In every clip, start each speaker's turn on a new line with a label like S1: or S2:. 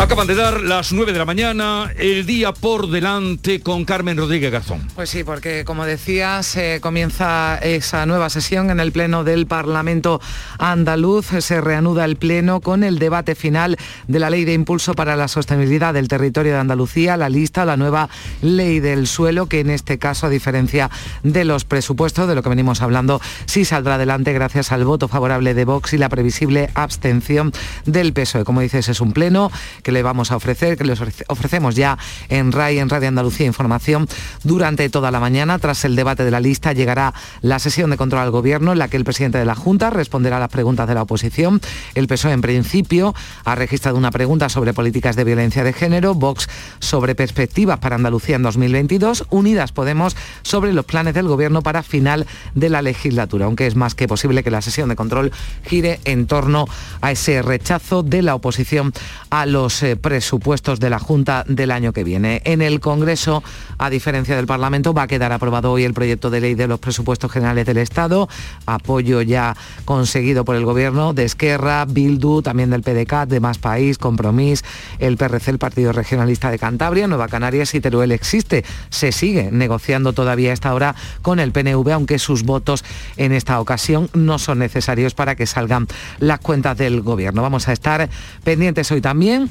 S1: Acaban de dar las 9 de la mañana, el día por delante con Carmen Rodríguez Garzón.
S2: Pues sí, porque como decías, comienza esa nueva sesión en el Pleno del Parlamento andaluz. Se reanuda el Pleno con el debate final de la Ley de Impulso para la Sostenibilidad del Territorio de Andalucía, la lista, la nueva Ley del Suelo, que en este caso, a diferencia de los presupuestos, de lo que venimos hablando, sí saldrá adelante gracias al voto favorable de Vox y la previsible abstención del PSOE. Como dices, es un Pleno que le vamos a ofrecer, que les ofrecemos ya en RAI, en Radio Andalucía Información, durante toda la mañana. Tras el debate de la lista llegará la sesión de control al Gobierno, en la que el presidente de la Junta responderá a las preguntas de la oposición. El PSOE, en principio, ha registrado una pregunta sobre políticas de violencia de género, Vox sobre perspectivas para Andalucía en 2022, Unidas Podemos sobre los planes del Gobierno para final de la legislatura, aunque es más que posible que la sesión de control gire en torno a ese rechazo de la oposición a los eh, presupuestos de la Junta del año que viene. En el Congreso, a diferencia del Parlamento, va a quedar aprobado hoy el proyecto de ley de los presupuestos generales del Estado, apoyo ya conseguido por el Gobierno de Esquerra, Bildu, también del PDCAT, de Más País, Compromís, el PRC, el Partido Regionalista de Cantabria, Nueva Canarias y Teruel existe. Se sigue negociando todavía a esta hora con el PNV, aunque sus votos en esta ocasión no son necesarios para que salgan las cuentas del Gobierno. Vamos a estar pendientes hoy también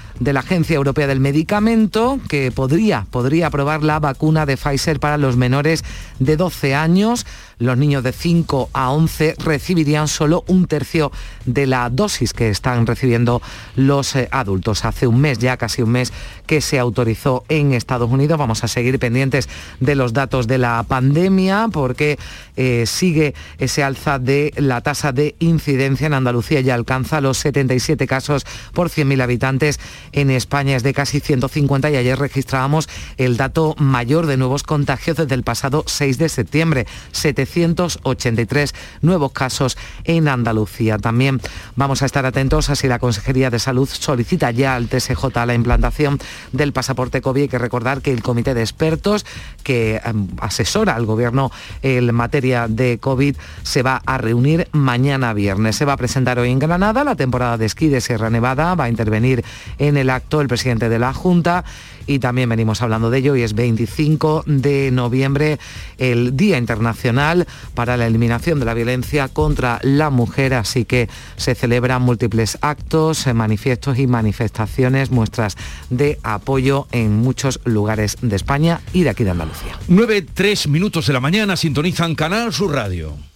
S2: de la Agencia Europea del Medicamento, que podría, podría aprobar la vacuna de Pfizer para los menores de 12 años los niños de 5 a 11 recibirían solo un tercio de la dosis que están recibiendo los eh, adultos. Hace un mes, ya casi un mes, que se autorizó en Estados Unidos. Vamos a seguir pendientes de los datos de la pandemia porque eh, sigue ese alza de la tasa de incidencia en Andalucía ya alcanza los 77 casos por 100.000 habitantes. En España es de casi 150 y ayer registrábamos el dato mayor de nuevos contagios desde el pasado 6 de septiembre. 383 nuevos casos en Andalucía. También vamos a estar atentos a si la Consejería de Salud solicita ya al TSJ la implantación del pasaporte COVID. Hay que recordar que el comité de expertos que em, asesora al Gobierno en materia de COVID se va a reunir mañana viernes. Se va a presentar hoy en Granada la temporada de esquí de Sierra Nevada. Va a intervenir en el acto el presidente de la Junta y también venimos hablando de ello y es 25 de noviembre el Día Internacional para la Eliminación de la Violencia contra la Mujer, así que se celebran múltiples actos, manifiestos y manifestaciones, muestras de apoyo en muchos lugares de España y de aquí de Andalucía.
S1: 9, 3 minutos de la mañana sintonizan Canal Sur Radio.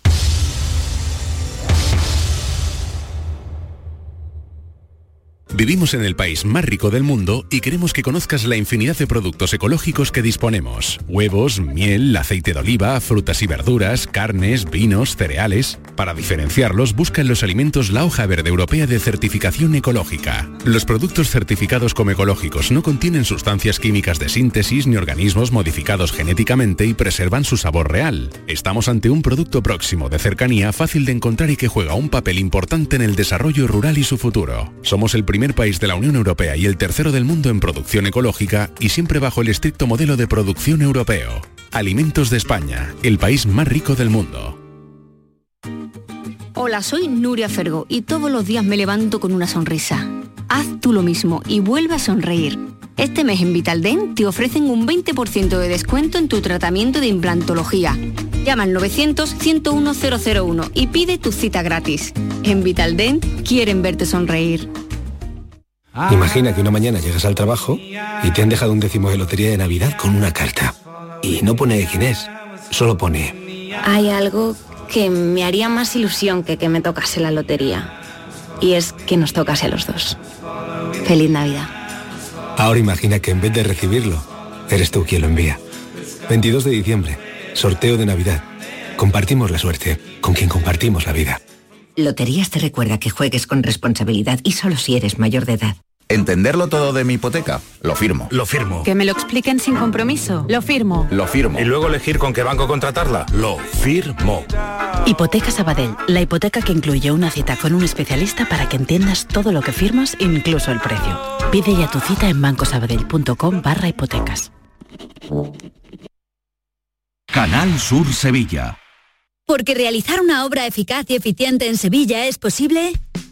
S3: Vivimos en el país más rico del mundo y queremos que conozcas la infinidad de productos ecológicos que disponemos. Huevos, miel, aceite de oliva, frutas y verduras, carnes, vinos, cereales. Para diferenciarlos, busca en los alimentos la hoja verde europea de certificación ecológica. Los productos certificados como ecológicos no contienen sustancias químicas de síntesis ni organismos modificados genéticamente y preservan su sabor real. Estamos ante un producto próximo, de cercanía, fácil de encontrar y que juega un papel importante en el desarrollo rural y su futuro. Somos el primer país de la Unión Europea y el tercero del mundo en producción ecológica y siempre bajo el estricto modelo de producción europeo. Alimentos de España, el país más rico del mundo.
S4: Hola, soy Nuria Fergo y todos los días me levanto con una sonrisa. Haz tú lo mismo y vuelve a sonreír. Este mes en Vitaldent te ofrecen un 20% de descuento en tu tratamiento de implantología. Llama al 900-101-001 y pide tu cita gratis. En Vitaldent quieren verte sonreír.
S5: Imagina que una mañana llegas al trabajo y te han dejado un décimo de lotería de Navidad con una carta. Y no pone quién es, solo pone...
S6: Hay algo que me haría más ilusión que que me tocase la lotería. Y es que nos tocase a los dos. Feliz Navidad.
S5: Ahora imagina que en vez de recibirlo, eres tú quien lo envía. 22 de diciembre, sorteo de Navidad. Compartimos la suerte con quien compartimos la vida.
S7: Loterías te recuerda que juegues con responsabilidad y solo si eres mayor de edad.
S8: ¿Entenderlo todo de mi hipoteca? Lo firmo.
S9: Lo firmo.
S10: Que me lo expliquen sin compromiso. Lo firmo.
S8: Lo firmo.
S9: Y luego elegir con qué banco contratarla. Lo firmo.
S11: Hipoteca Sabadell. La hipoteca que incluye una cita con un especialista para que entiendas todo lo que firmas, incluso el precio. Pide ya tu cita en bancosabadell.com barra hipotecas.
S3: Canal Sur Sevilla.
S12: Porque realizar una obra eficaz y eficiente en Sevilla es posible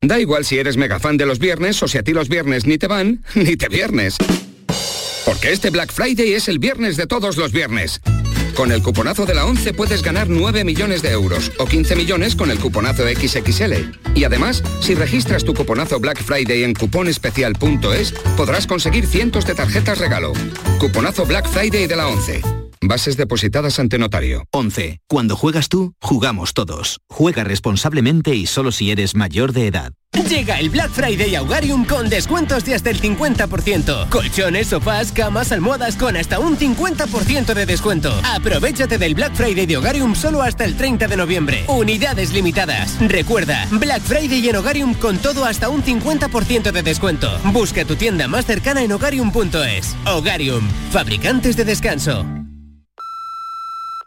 S13: Da igual si eres mega fan de los viernes o si a ti los viernes ni te van, ni te viernes. Porque este Black Friday es el viernes de todos los viernes. Con el cuponazo de la 11 puedes ganar 9 millones de euros o 15 millones con el cuponazo XXL. Y además, si registras tu cuponazo Black Friday en cuponespecial.es, podrás conseguir cientos de tarjetas regalo. Cuponazo Black Friday de la 11. Bases depositadas ante notario.
S14: 11. Cuando juegas tú, jugamos todos. Juega responsablemente y solo si eres mayor de edad.
S15: Llega el Black Friday a Hogarium con descuentos de hasta el 50%. Colchones, sofás, camas, almohadas con hasta un 50% de descuento. Aprovechate del Black Friday de Hogarium solo hasta el 30 de noviembre. Unidades limitadas. Recuerda, Black Friday en Hogarium con todo hasta un 50% de descuento. Busca tu tienda más cercana en hogarium.es. Hogarium, fabricantes de descanso.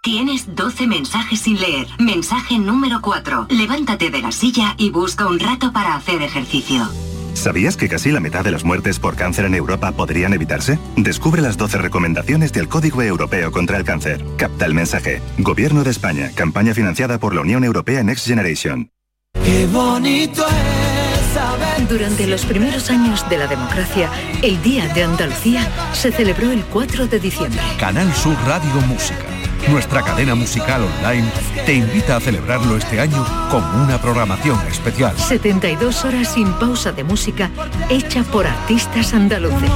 S16: Tienes 12 mensajes sin leer. Mensaje número 4. Levántate de la silla y busca un rato para hacer ejercicio.
S17: ¿Sabías que casi la mitad de las muertes por cáncer en Europa podrían evitarse? Descubre las 12 recomendaciones del Código Europeo contra el Cáncer. Capta el mensaje. Gobierno de España. Campaña financiada por la Unión Europea Next Generation.
S18: Qué bonito es saber.
S19: Durante los primeros años de la democracia, el Día de Andalucía se celebró el 4 de diciembre.
S20: Canal Sur Radio Música nuestra cadena musical online te invita a celebrarlo este año con una programación especial.
S19: 72 horas sin pausa de música hecha por artistas andaluces.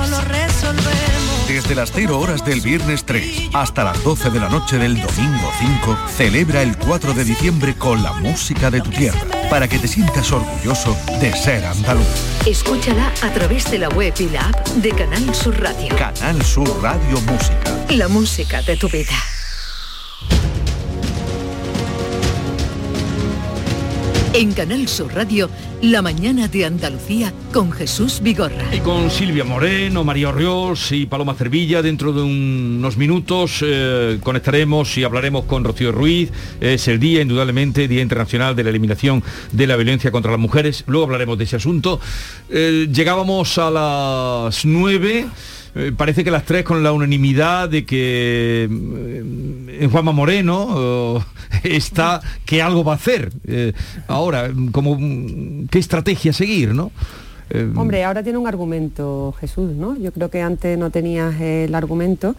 S20: Desde las 0 horas del viernes 3 hasta las 12 de la noche del domingo 5, celebra el 4 de diciembre con la música de tu tierra, para que te sientas orgulloso de ser andaluz.
S19: Escúchala a través de la web y la app de Canal Sur Radio.
S20: Canal Sur Radio Música.
S19: La música de tu vida. En Canal Sur Radio, la mañana de Andalucía con Jesús Vigorra.
S1: Y con Silvia Moreno, María Orrios y Paloma Cervilla, dentro de unos minutos eh, conectaremos y hablaremos con Rocío Ruiz. Es el día, indudablemente, Día Internacional de la Eliminación de la Violencia contra las Mujeres. Luego hablaremos de ese asunto. Eh, llegábamos a las nueve eh, parece que las tres con la unanimidad de que en Juanma Moreno está que algo va a hacer. Eh, ahora, como qué estrategia seguir, ¿no?
S21: Eh, Hombre, ahora tiene un argumento Jesús, ¿no? Yo creo que antes no tenías el argumento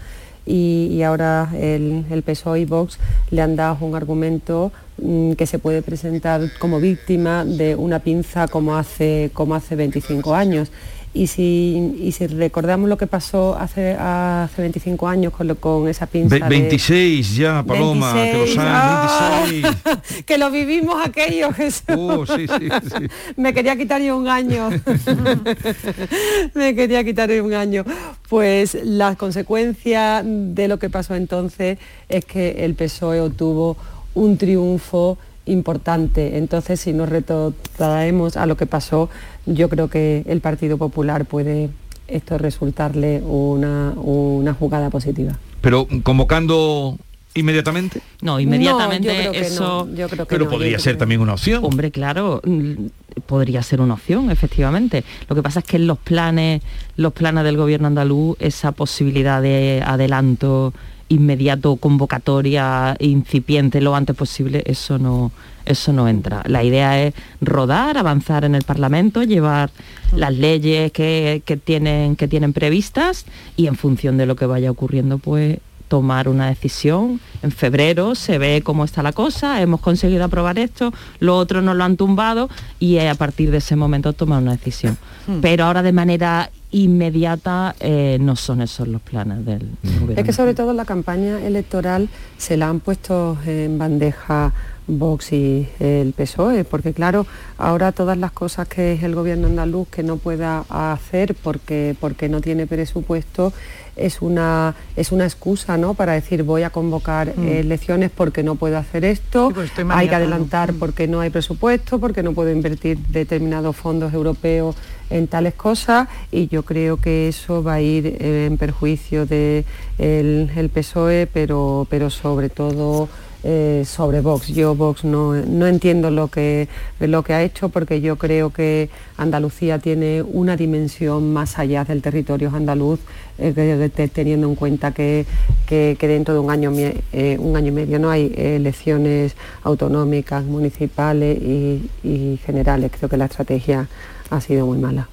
S21: y, ahora el, el, PSOE y Vox le han dado un argumento mm, que se puede presentar como víctima de una pinza como hace, como hace 25 años. Y si, si recordamos lo que pasó hace, hace 25 años con, lo, con esa pinza
S1: 26 ya, Paloma, que lo saben, 26.
S21: ¡Ah! que lo vivimos aquello, Jesús.
S1: Oh, sí, sí, sí.
S21: Me quería quitar yo un año. Me quería quitar yo un año. Pues la consecuencia de lo que pasó entonces es que el PSOE obtuvo un triunfo importante. Entonces, si nos retrotraemos a lo que pasó, yo creo que el Partido Popular puede esto resultarle una, una jugada positiva.
S1: Pero convocando inmediatamente?
S22: No, inmediatamente eso...
S21: yo creo que
S1: Pero
S21: no,
S1: podría
S21: yo
S1: ser
S21: creo-
S1: también una opción.
S22: Hombre, claro, mm, podría ser una opción, efectivamente. Lo que pasa es que en los planes, los planes del gobierno andaluz, esa posibilidad de adelanto inmediato, convocatoria incipiente lo antes posible, eso no, eso no entra. La idea es rodar, avanzar en el Parlamento, llevar las leyes que, que tienen, que tienen previstas y en función de lo que vaya ocurriendo, pues tomar una decisión. En febrero se ve cómo está la cosa, hemos conseguido aprobar esto, lo otro nos lo han tumbado y a partir de ese momento tomar una decisión.
S21: Hmm.
S22: Pero ahora de manera inmediata eh, no son esos los planes del gobierno.
S21: Es que sobre todo la campaña electoral se la han puesto en bandeja Vox y el PSOE, porque claro, ahora todas las cosas que es el gobierno andaluz que no pueda hacer porque, porque no tiene presupuesto, es una, es una excusa ¿no? para decir voy a convocar
S23: Mm.
S21: eh, elecciones porque no puedo hacer esto,
S23: pues
S21: hay que adelantar porque no hay presupuesto, porque no puedo invertir determinados fondos europeos en tales cosas y yo creo que eso va a ir eh, en perjuicio de el, PSOE, pero, pero sobre todo eh, sobre Vox. Yo Vox no, no entiendo lo que, lo que ha hecho porque yo creo que Andalucía tiene una dimensión más allá del territorio andaluz, eh, teniendo en cuenta que, que- dentro de un año, eh, un año y medio no hay elecciones autonómicas, municipales y generales. Creo que la estrategia ha sido muy mala.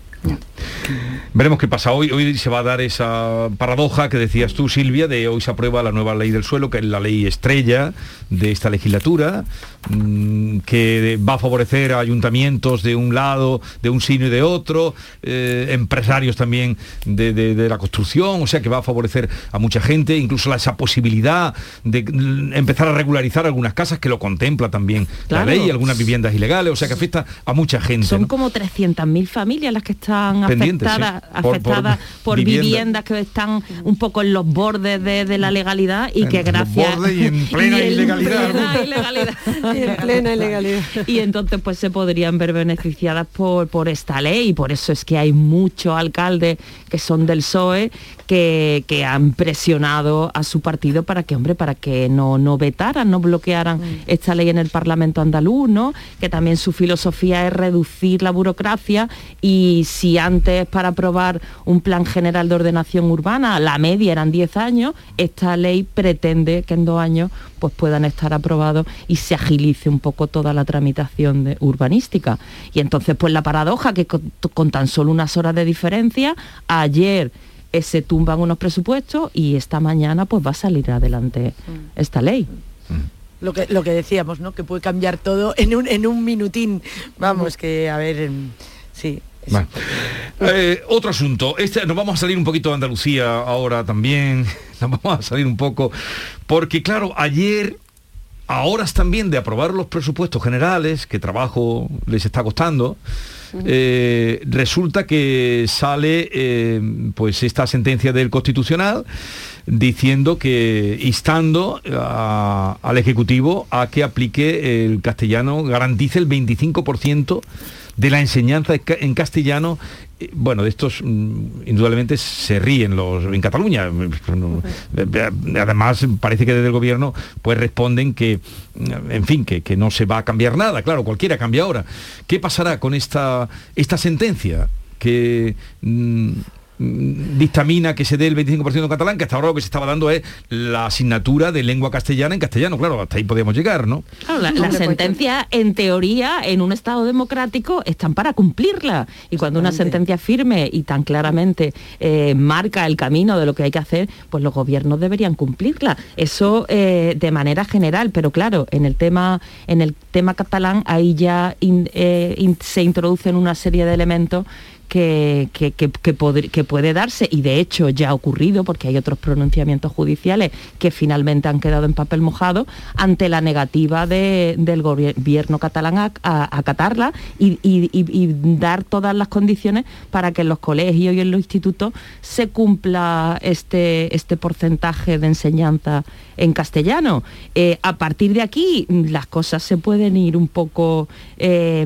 S1: Veremos qué pasa hoy. Hoy se va a dar esa paradoja que decías tú, Silvia, de hoy se aprueba la nueva ley del suelo, que es la ley estrella de esta legislatura, que va a favorecer a ayuntamientos de un lado, de un sino y de otro, eh, empresarios también de, de- de la construcción, o sea que va a favorecer a mucha gente, incluso la- esa posibilidad de mm, empezar a regularizar algunas casas que lo contempla también
S22: Claro.
S1: la ley, algunas viviendas ilegales, o sea que afecta a mucha gente.
S22: Son
S1: ¿no?
S22: como 300.000 familias las que están
S1: Pendientes,
S22: afectadas,
S1: sí. Por- por
S22: afectadas por,
S1: vivienda.
S22: viviendas que están un poco en los bordes de, de la legalidad y
S1: En
S22: que
S1: los
S22: gracias
S1: bordes y en plena
S22: y en
S1: ilegalidad.
S22: plena ilegalidad.
S21: Y en plena ilegalidad.
S22: y entonces pues se podrían ver beneficiadas por, por esta ley y por eso es que hay muchos alcaldes que son del PSOE que, que han presionado a su partido para que, hombre, para que no, no vetaran, no bloquearan esta ley en el Parlamento andaluz, ¿no? Que también su filosofía es reducir la burocracia y si antes para aprobar un plan general de ordenación urbana la media eran 10 años, esta ley pretende que en dos años pues puedan estar aprobados y se agilice un poco toda la tramitación de- urbanística. Y entonces pues la paradoja que con, con tan solo unas horas de diferencia, ayer eh, se tumban unos presupuestos y esta mañana pues va a salir adelante esta ley.
S23: Lo que, lo que decíamos, ¿no? Que puede cambiar todo en un, en un minutín. Vamos, que a ver, em, sí.
S1: Eh, otro asunto, este, nos vamos a salir un poquito de Andalucía ahora también, nos vamos a salir un poco, porque claro, ayer, a horas también de aprobar los presupuestos generales, que trabajo les está costando, eh, resulta que sale eh, pues esta sentencia del Constitucional diciendo que instando a- al Ejecutivo a que aplique el castellano, garantice el 25% de la enseñanza en castellano. Bueno, de estos mm, indudablemente se ríen los en Cataluña. Eh, Además, parece que desde el gobierno pues responden que, mm, en fin, que, que no se va a cambiar nada. Claro, cualquiera cambia ahora. ¿Qué pasará con esta, esta sentencia que mm, dictamina que se dé el 25% en catalán, que hasta ahora lo que se estaba dando es la asignatura de lengua castellana en castellano. Claro, hasta ahí podíamos llegar, ¿no?
S22: Claro, la- las sentencias, en teoría, en un Estado democrático, están para cumplirla. Y cuando una sentencia firme y tan claramente eh, marca el camino de lo que hay que hacer, pues los gobiernos deberían cumplirla. Eso eh, de manera general, pero claro, en el tema, en el tema catalán, ahí ya in- eh, in- se introducen una serie de elementos que, que, que, puede darse y de hecho ya ha ocurrido porque hay otros pronunciamientos judiciales que finalmente han quedado en papel mojado ante la negativa de- del gobierno catalán a, a- acatarla y- y dar todas las condiciones para que en los colegios y en los institutos se cumpla este, este porcentaje de enseñanza en castellano. Eh, a partir de aquí mm, las cosas se pueden ir un poco, eh,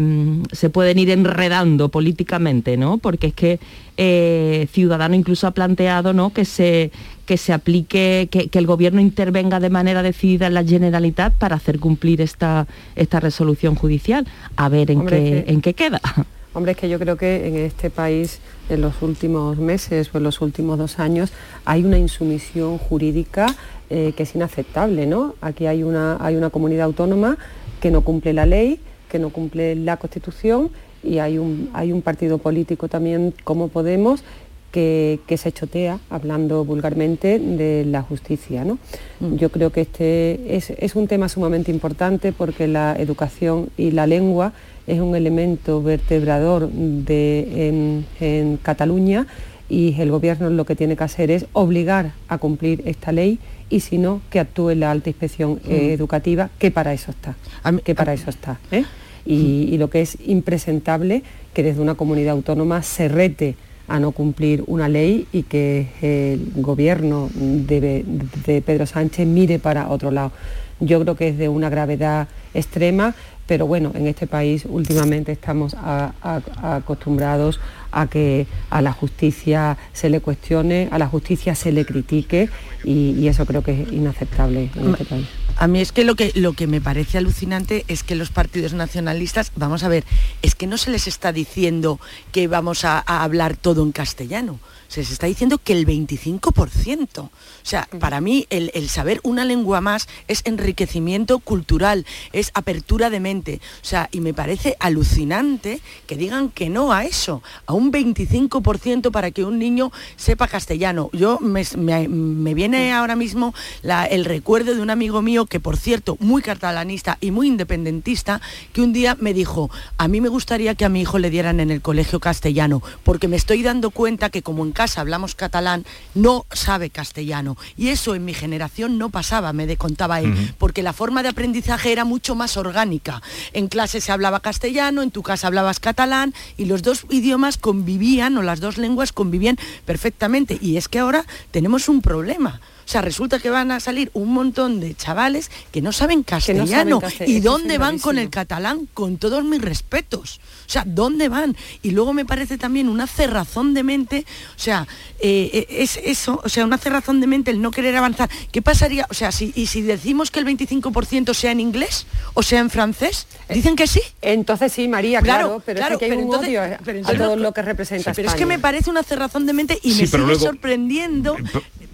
S22: se pueden ir enredando políticamente, ¿no? Porque es que eh, Ciudadano incluso ha planteado ¿no? que, se, que se aplique, que, que el gobierno intervenga de manera decidida en la Generalitat para hacer cumplir esta, esta resolución judicial. A ver en,
S21: Hombre,
S22: qué,
S21: que-
S22: en qué queda.
S21: Hombre, es que yo creo que en este país, en los últimos meses o en los últimos dos años, hay una insumisión jurídica eh, que es inaceptable, ¿no? Aquí hay una, hay una comunidad autónoma que no cumple la ley, que no cumple la Constitución y hay un, hay un partido político también como Podemos que, que se chotea, hablando vulgarmente, de la justicia. ¿no? Yo creo que este es, es un tema sumamente importante porque la educación y la lengua es un elemento vertebrador de, en, en Cataluña y el gobierno lo que tiene que hacer es obligar a cumplir esta ley y si no, que actúe la alta inspección eh,
S23: Mm.
S21: educativa, que para eso está. que para eso está. ¿eh? Y, y lo que es impresentable que desde una comunidad autónoma se rete a no cumplir una ley y que el gobierno de, de Pedro Sánchez mire para otro lado. Yo creo que es de una gravedad extrema, pero bueno, en este país últimamente estamos a- a- acostumbrados a que a la justicia se le cuestione, a la justicia se le critique y, y eso creo que es inaceptable en este país.
S23: A mí es que lo que lo que me parece alucinante es que los partidos nacionalistas, vamos a ver, es que no se les está diciendo que vamos a, a hablar todo en castellano. Se les está diciendo que el 25%. O sea, para mí el, el saber una lengua más es enriquecimiento cultural, es apertura de mente. O sea, y me parece alucinante que digan que no a eso, a un 25% para que un niño sepa castellano. Yo me, me- me viene ahora mismo la- el recuerdo de un amigo mío que, por cierto, muy catalanista y muy independentista, que un día me dijo, a mí me gustaría que a mi hijo le dieran en el colegio castellano, porque me estoy dando cuenta que como en casa hablamos catalán, no sabe castellano. Y eso en mi generación no pasaba, me contaba él, porque la forma de aprendizaje era mucho más orgánica. En clase se hablaba castellano, en tu casa hablabas catalán y los dos idiomas convivían o las dos lenguas convivían perfectamente. Y es que ahora tenemos un problema. O sea, resulta que van a salir un montón de chavales que no saben castellano.
S21: castell-
S23: ¿Y dónde van con el catalán? Con todos mis respetos. O sea, ¿dónde van? Y luego me parece también una cerrazón de mente, o sea, eh, eh, es eso, o sea, una cerrazón de mente el no querer avanzar. ¿Qué pasaría? O sea, si, y si decimos que el 25% sea en inglés o sea en francés, dicen que sí.
S21: Entonces sí, María, claro, pero es que hay un
S23: entonces-
S21: odio a- todo lo que representa
S23: Pero es que me parece una cerrazón de mente y
S1: Sí,
S23: me sigue
S1: luego-
S23: sorprendiendo.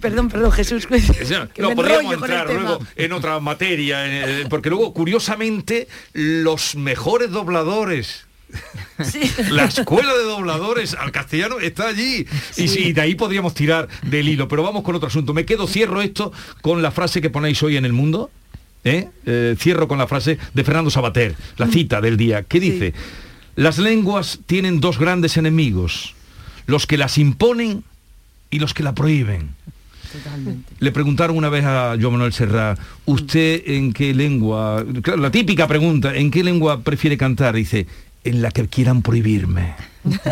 S23: Perdón, perdón, Jesús. que
S1: No,
S23: me
S1: podríamos
S23: enrollo con el
S1: entrar
S23: tema.
S1: luego en otra materia, eh, porque luego, curiosamente, los mejores dobladores La escuela de dobladores al castellano está allí. Y sí, de ahí podríamos tirar del hilo. Pero vamos con otro asunto. Me quedo, cierro esto con la frase que ponéis hoy en el mundo. ¿eh? Eh, cierro con la frase de Fernando Sabater, la cita del día, que dice, las lenguas tienen dos grandes enemigos, los que las imponen y los que la prohíben. Le preguntaron una vez a Joan Manuel Serra, ¿usted en qué lengua? Claro, la típica pregunta, ¿en qué lengua prefiere cantar? Dice, en la que quieran prohibirme.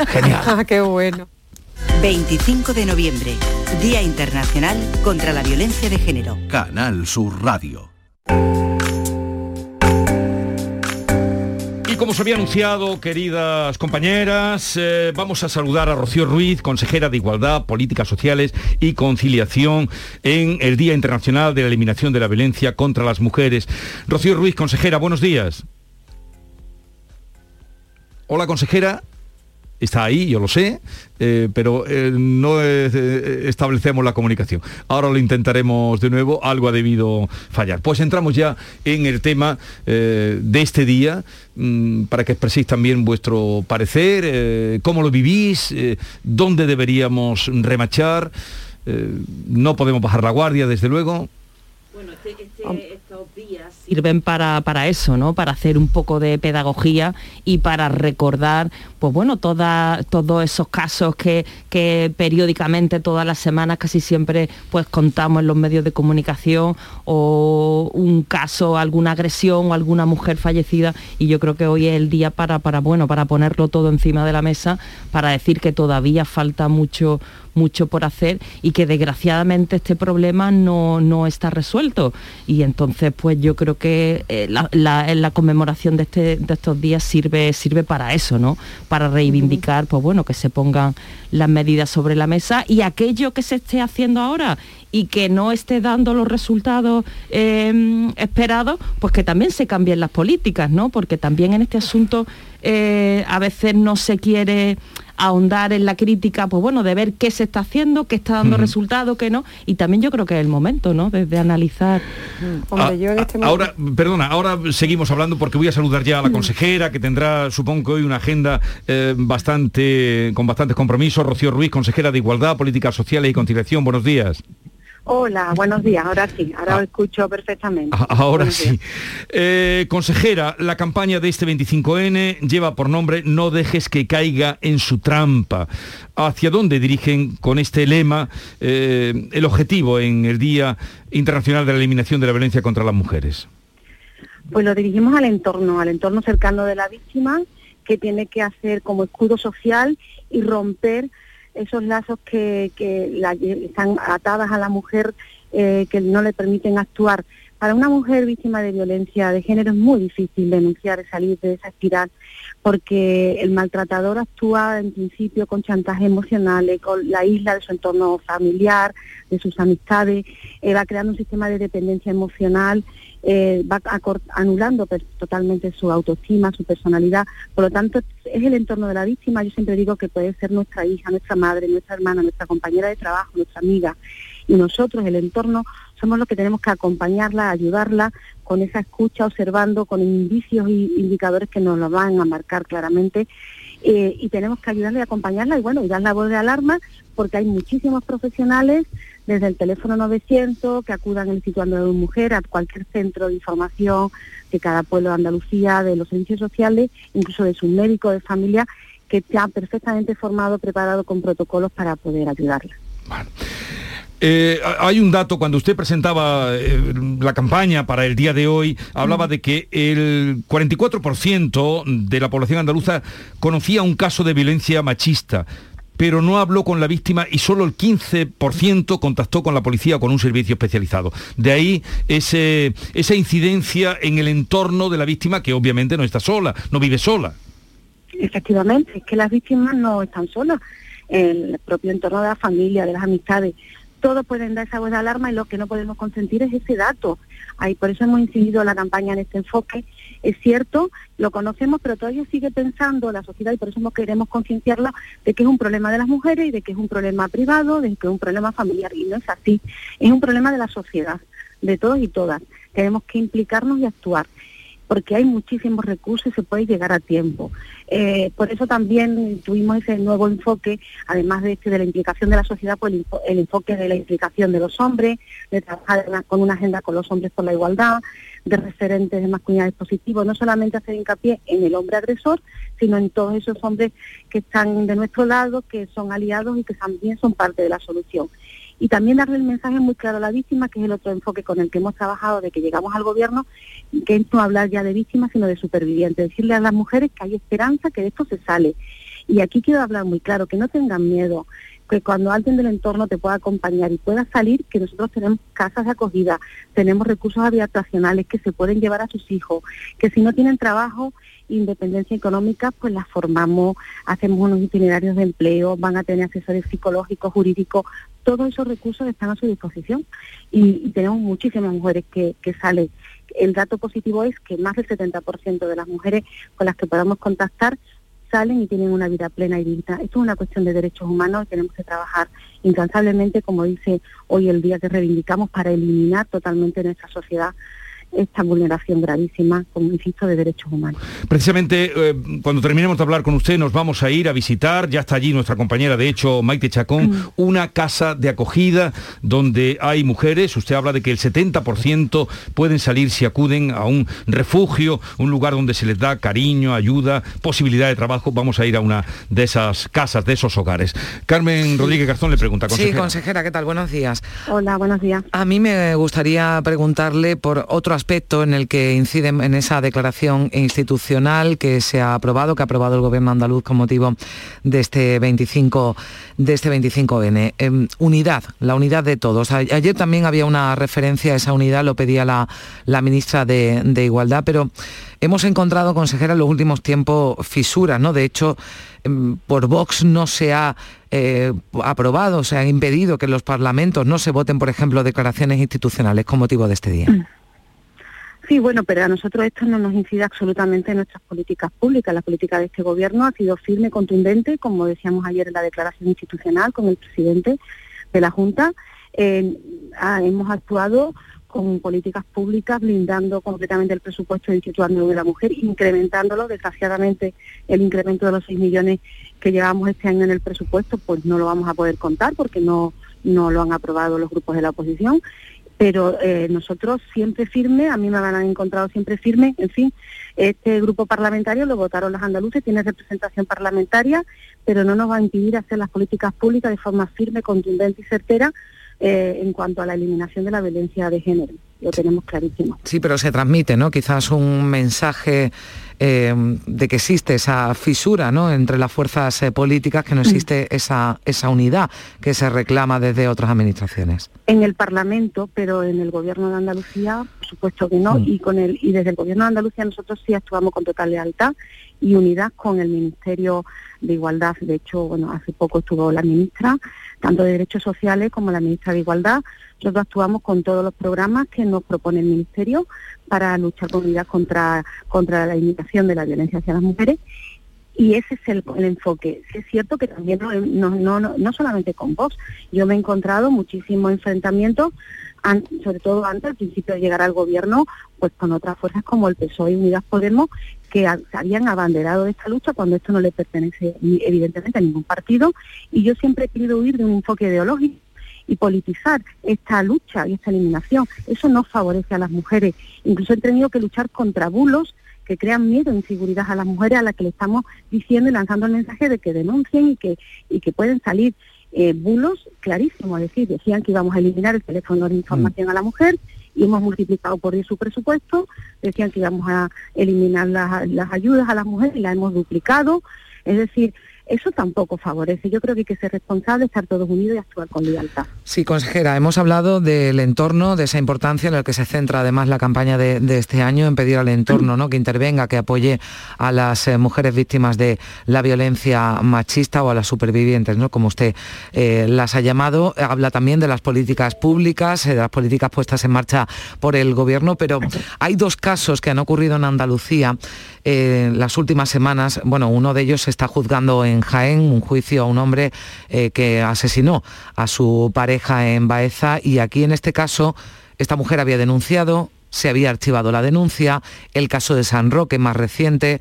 S1: Genial.
S21: Ah, qué bueno.
S24: 25 de noviembre, Día Internacional contra la Violencia de Género.
S20: Canal Sur Radio.
S1: Y como os había anunciado, queridas compañeras, eh, vamos a saludar a Rocío Ruiz, consejera de Igualdad, Políticas Sociales y Conciliación en el Día Internacional de la Eliminación de la Violencia contra las Mujeres. Rocío Ruiz, consejera, buenos días. Hola, consejera. Está ahí, yo lo sé, eh, pero eh, no eh, establecemos la comunicación. Ahora lo intentaremos de nuevo, algo ha debido fallar. Pues entramos ya en el tema de este día, mm, para que expreséis también vuestro parecer, cómo lo vivís, dónde deberíamos remachar. No podemos bajar la guardia, desde luego.
S22: Sirven para, para, eso, ¿no? Para hacer un poco de pedagogía y para recordar, pues bueno, toda, todos esos casos que, que, periódicamente, todas las semanas, casi siempre, pues contamos en los medios de comunicación o un caso, alguna agresión o alguna mujer fallecida. Y yo creo que hoy es el día para, para, bueno, para ponerlo todo encima de la mesa, para decir que todavía falta mucho mucho por hacer y que desgraciadamente este problema no, no está resuelto. Y entonces pues yo creo que eh, la, la, conmemoración de, este, de estos días sirve, sirve para eso, ¿no? Para reivindicar, pues bueno, que se pongan las medidas sobre la mesa y aquello que se esté haciendo ahora y que no esté dando los resultados eh, esperados, pues que también se cambien las políticas, ¿no? Porque también en este asunto eh, a veces no se quiere ahondar en la crítica, pues bueno, de ver qué se está haciendo, qué está dando resultado, qué no, y también yo creo que es el momento, ¿no? De, analizar.
S1: Ah, este ahora, perdona, ahora seguimos hablando porque voy a saludar ya a la consejera, que tendrá, supongo que hoy una agenda eh, bastante, con bastantes compromisos. Rocío Ruiz, consejera de Igualdad, Políticas Sociales y Conciliación. Buenos días.
S25: Hola, buenos días. Ahora sí, ahora lo ah. escucho perfectamente. Ah,
S1: ahora sí. Eh, consejera, la campaña de este 25N lleva por nombre No dejes que caiga en su trampa. ¿Hacia dónde dirigen con este lema eh, el objetivo en el Día Internacional de la Eliminación de la Violencia contra las Mujeres?
S25: Pues lo dirigimos al entorno, al entorno cercano de la víctima, que tiene que hacer como escudo social y romper esos lazos que, están atadas a la mujer, eh, que no le permiten actuar. Para una mujer víctima de violencia de género es muy difícil denunciar salir de esa espiral, porque el maltratador actúa en principio con chantaje emocional, con la isla de su entorno familiar, de sus amistades, eh, va creando un sistema de dependencia emocional eh, va anulando totalmente su autoestima, su personalidad. Por lo tanto, es el entorno de la víctima. Yo siempre digo que puede ser nuestra hija, nuestra madre, nuestra hermana, nuestra compañera de trabajo, nuestra amiga. Y nosotros, el entorno, somos los que tenemos que acompañarla, ayudarla con esa escucha, observando con indicios y indicadores que nos lo van a marcar claramente. Eh, y tenemos que ayudarle y acompañarla y bueno, y dar la voz de alarma porque hay muchísimos profesionales desde el teléfono 900 que acudan el situando de una mujer a cualquier centro de información de cada pueblo de Andalucía, de los servicios sociales, incluso de su médico de familia, que está perfectamente formado, preparado con protocolos para poder ayudarla.
S1: Eh, hay un dato, cuando usted presentaba eh, la campaña para el día de hoy, hablaba de que el 44% de la población andaluza conocía un caso de violencia machista pero no habló con la víctima y solo el 15% contactó con la policía o con un servicio especializado. De ahí ese, esa incidencia en el entorno de la víctima que obviamente no está sola, no vive sola.
S25: Efectivamente, es que las víctimas no están solas. El propio entorno de la familia, de las amistades, todos pueden dar esa voz de alarma y lo que no podemos consentir es ese dato. Ahí, por eso hemos incidido la campaña en este enfoque. Es cierto, lo conocemos, pero todavía sigue pensando la sociedad y por eso queremos concienciarla de que es un problema de las mujeres y de que es un problema privado, de que es un problema familiar. Y no es así, es un problema de la sociedad, de todos y todas. Tenemos que implicarnos y actuar porque hay muchísimos recursos y se puede llegar a tiempo. Eh, por eso también tuvimos ese nuevo enfoque, además de este de la implicación de la sociedad, pues el, enfoque de la implicación de los hombres, de trabajar con una agenda con los hombres por la igualdad, de referentes de masculinidad positivos, no solamente hacer hincapié en el hombre agresor, sino en todos esos hombres que están de nuestro lado, que son aliados y que también son parte de la solución y también darle el mensaje muy claro a la víctima, que es el otro enfoque con el que hemos trabajado de que llegamos al gobierno, que es no hablar ya de víctimas, sino de supervivientes, decirle a las mujeres que hay esperanza, que de esto se sale. Y aquí quiero hablar muy claro, que no tengan miedo, que cuando alguien del entorno te pueda acompañar y pueda salir, que nosotros tenemos casas de acogida, tenemos recursos habitacionales que se pueden llevar a sus hijos, que si no tienen trabajo, independencia económica, pues las formamos, hacemos unos itinerarios de empleo, van a tener asesores psicológicos, jurídicos, todos esos recursos están a su disposición y, tenemos muchísimas mujeres que, salen. El dato positivo es que más del 70% de las mujeres con las que podamos contactar salen y tienen una vida plena y digna. Esto es una cuestión de derechos humanos y tenemos que trabajar incansablemente, como dice hoy el día que reivindicamos, para eliminar totalmente en nuestra sociedad esta vulneración gravísima, como insisto, de derechos humanos.
S1: Precisamente eh, cuando terminemos de hablar con usted nos vamos a ir a visitar, ya está allí nuestra compañera de hecho Maite Chacón,
S25: Mm.
S1: una casa de acogida donde hay mujeres, usted habla de que el 70% pueden salir si acuden a un refugio, un lugar donde se les da cariño, ayuda, posibilidad de trabajo, vamos a ir a una de esas casas, de esos hogares. Carmen Rodríguez Garzón le pregunta,
S2: Sí,
S1: consejera.
S2: consejera, ¿qué tal? Buenos días.
S25: Hola, buenos días.
S2: A mí me gustaría preguntarle por otro aspecto en el que incide en esa declaración institucional que se ha aprobado, que ha aprobado el gobierno andaluz con motivo de este 25 de este 25N. Em, unidad, la unidad de todos. Ayer también había una referencia a esa unidad, lo pedía la, ministra de, Igualdad, pero hemos encontrado, consejera, en los últimos tiempos fisuras, ¿no? De hecho, em, por Vox no se ha eh, aprobado, se ha impedido que en los parlamentos no se voten, por ejemplo, declaraciones institucionales con motivo de este día.
S25: Sí, bueno, pero a nosotros esto no nos incide absolutamente en nuestras políticas públicas. La política de este gobierno ha sido firme, contundente, como decíamos ayer en la declaración institucional con el presidente de la Junta. Ah, hemos actuado con políticas públicas, blindando completamente el presupuesto del Instituto Andaluz de la Mujer, incrementándolo. Desgraciadamente, el incremento de los 6 millones que llevamos este año en el presupuesto, pues no lo vamos a poder contar porque no, no lo han aprobado los grupos de la oposición pero eh, nosotros siempre firme, a mí me han encontrado siempre firme, en fin, este grupo parlamentario lo votaron los andaluces, tiene representación parlamentaria, pero no nos va a impedir hacer las políticas públicas de forma firme, contundente y certera eh, en cuanto a la eliminación de la violencia de género. Lo tenemos clarísimo.
S2: Sí, pero se transmite, ¿no? Quizás un mensaje eh, de que existe esa fisura, ¿no? Entre las fuerzas eh, políticas, que no existe esa, esa unidad que se reclama desde otras administraciones.
S25: En el Parlamento, pero en el Gobierno de Andalucía, por supuesto que no, y con el y desde el Gobierno de Andalucía nosotros sí actuamos con total lealtad y unidad con el Ministerio de Igualdad. De hecho, bueno, hace poco estuvo la ministra, tanto de Derechos Sociales como la ministra de Igualdad. Nosotros actuamos con todos los programas que nos propone el Ministerio para luchar con unidad contra, contra la eliminación de la violencia hacia las mujeres y ese es el, el enfoque. Sí es cierto que también no, no, no, no- solamente con Vox, yo me he encontrado muchísimos enfrentamientos, sobre todo antes, al principio de llegar al gobierno, pues con otras fuerzas como el PSOE y Unidas Podemos, que habían abanderado de esta lucha cuando esto no le pertenece evidentemente a ningún partido, y yo siempre he querido huir de un enfoque ideológico y politizar esta lucha y esta eliminación. Eso no favorece a las mujeres. Incluso he tenido que luchar contra bulos que crean miedo e inseguridad a las mujeres a las que le estamos diciendo y lanzando el mensaje de que denuncien y que, y que pueden salir eh, bulos clarísimos. Es decir, decían que íbamos a eliminar el teléfono de información a la mujer y hemos multiplicado por 10 su presupuesto. Decían que íbamos a eliminar las, las ayudas a las mujeres y las hemos duplicado. Es decir, eso tampoco favorece. Yo creo que hay que ser responsable, estar todos unidos y actuar con lealtad.
S2: Sí, consejera, hemos hablado del entorno, de esa importancia en la que se centra además la campaña de, este año en pedir al entorno ¿no? que intervenga, que apoye a las eh, mujeres víctimas de la violencia machista o a las supervivientes, ¿no? como usted eh, las ha llamado. Habla también de las políticas públicas, eh, de las políticas puestas en marcha por el gobierno, pero hay dos casos que han ocurrido en Andalucía eh, las últimas semanas. Bueno, uno de ellos se está juzgando en Jaén, un juicio a un hombre eh, que asesinó a su pareja en Baeza y aquí en este caso esta mujer había denunciado, se había archivado la denuncia, el caso de San Roque más reciente,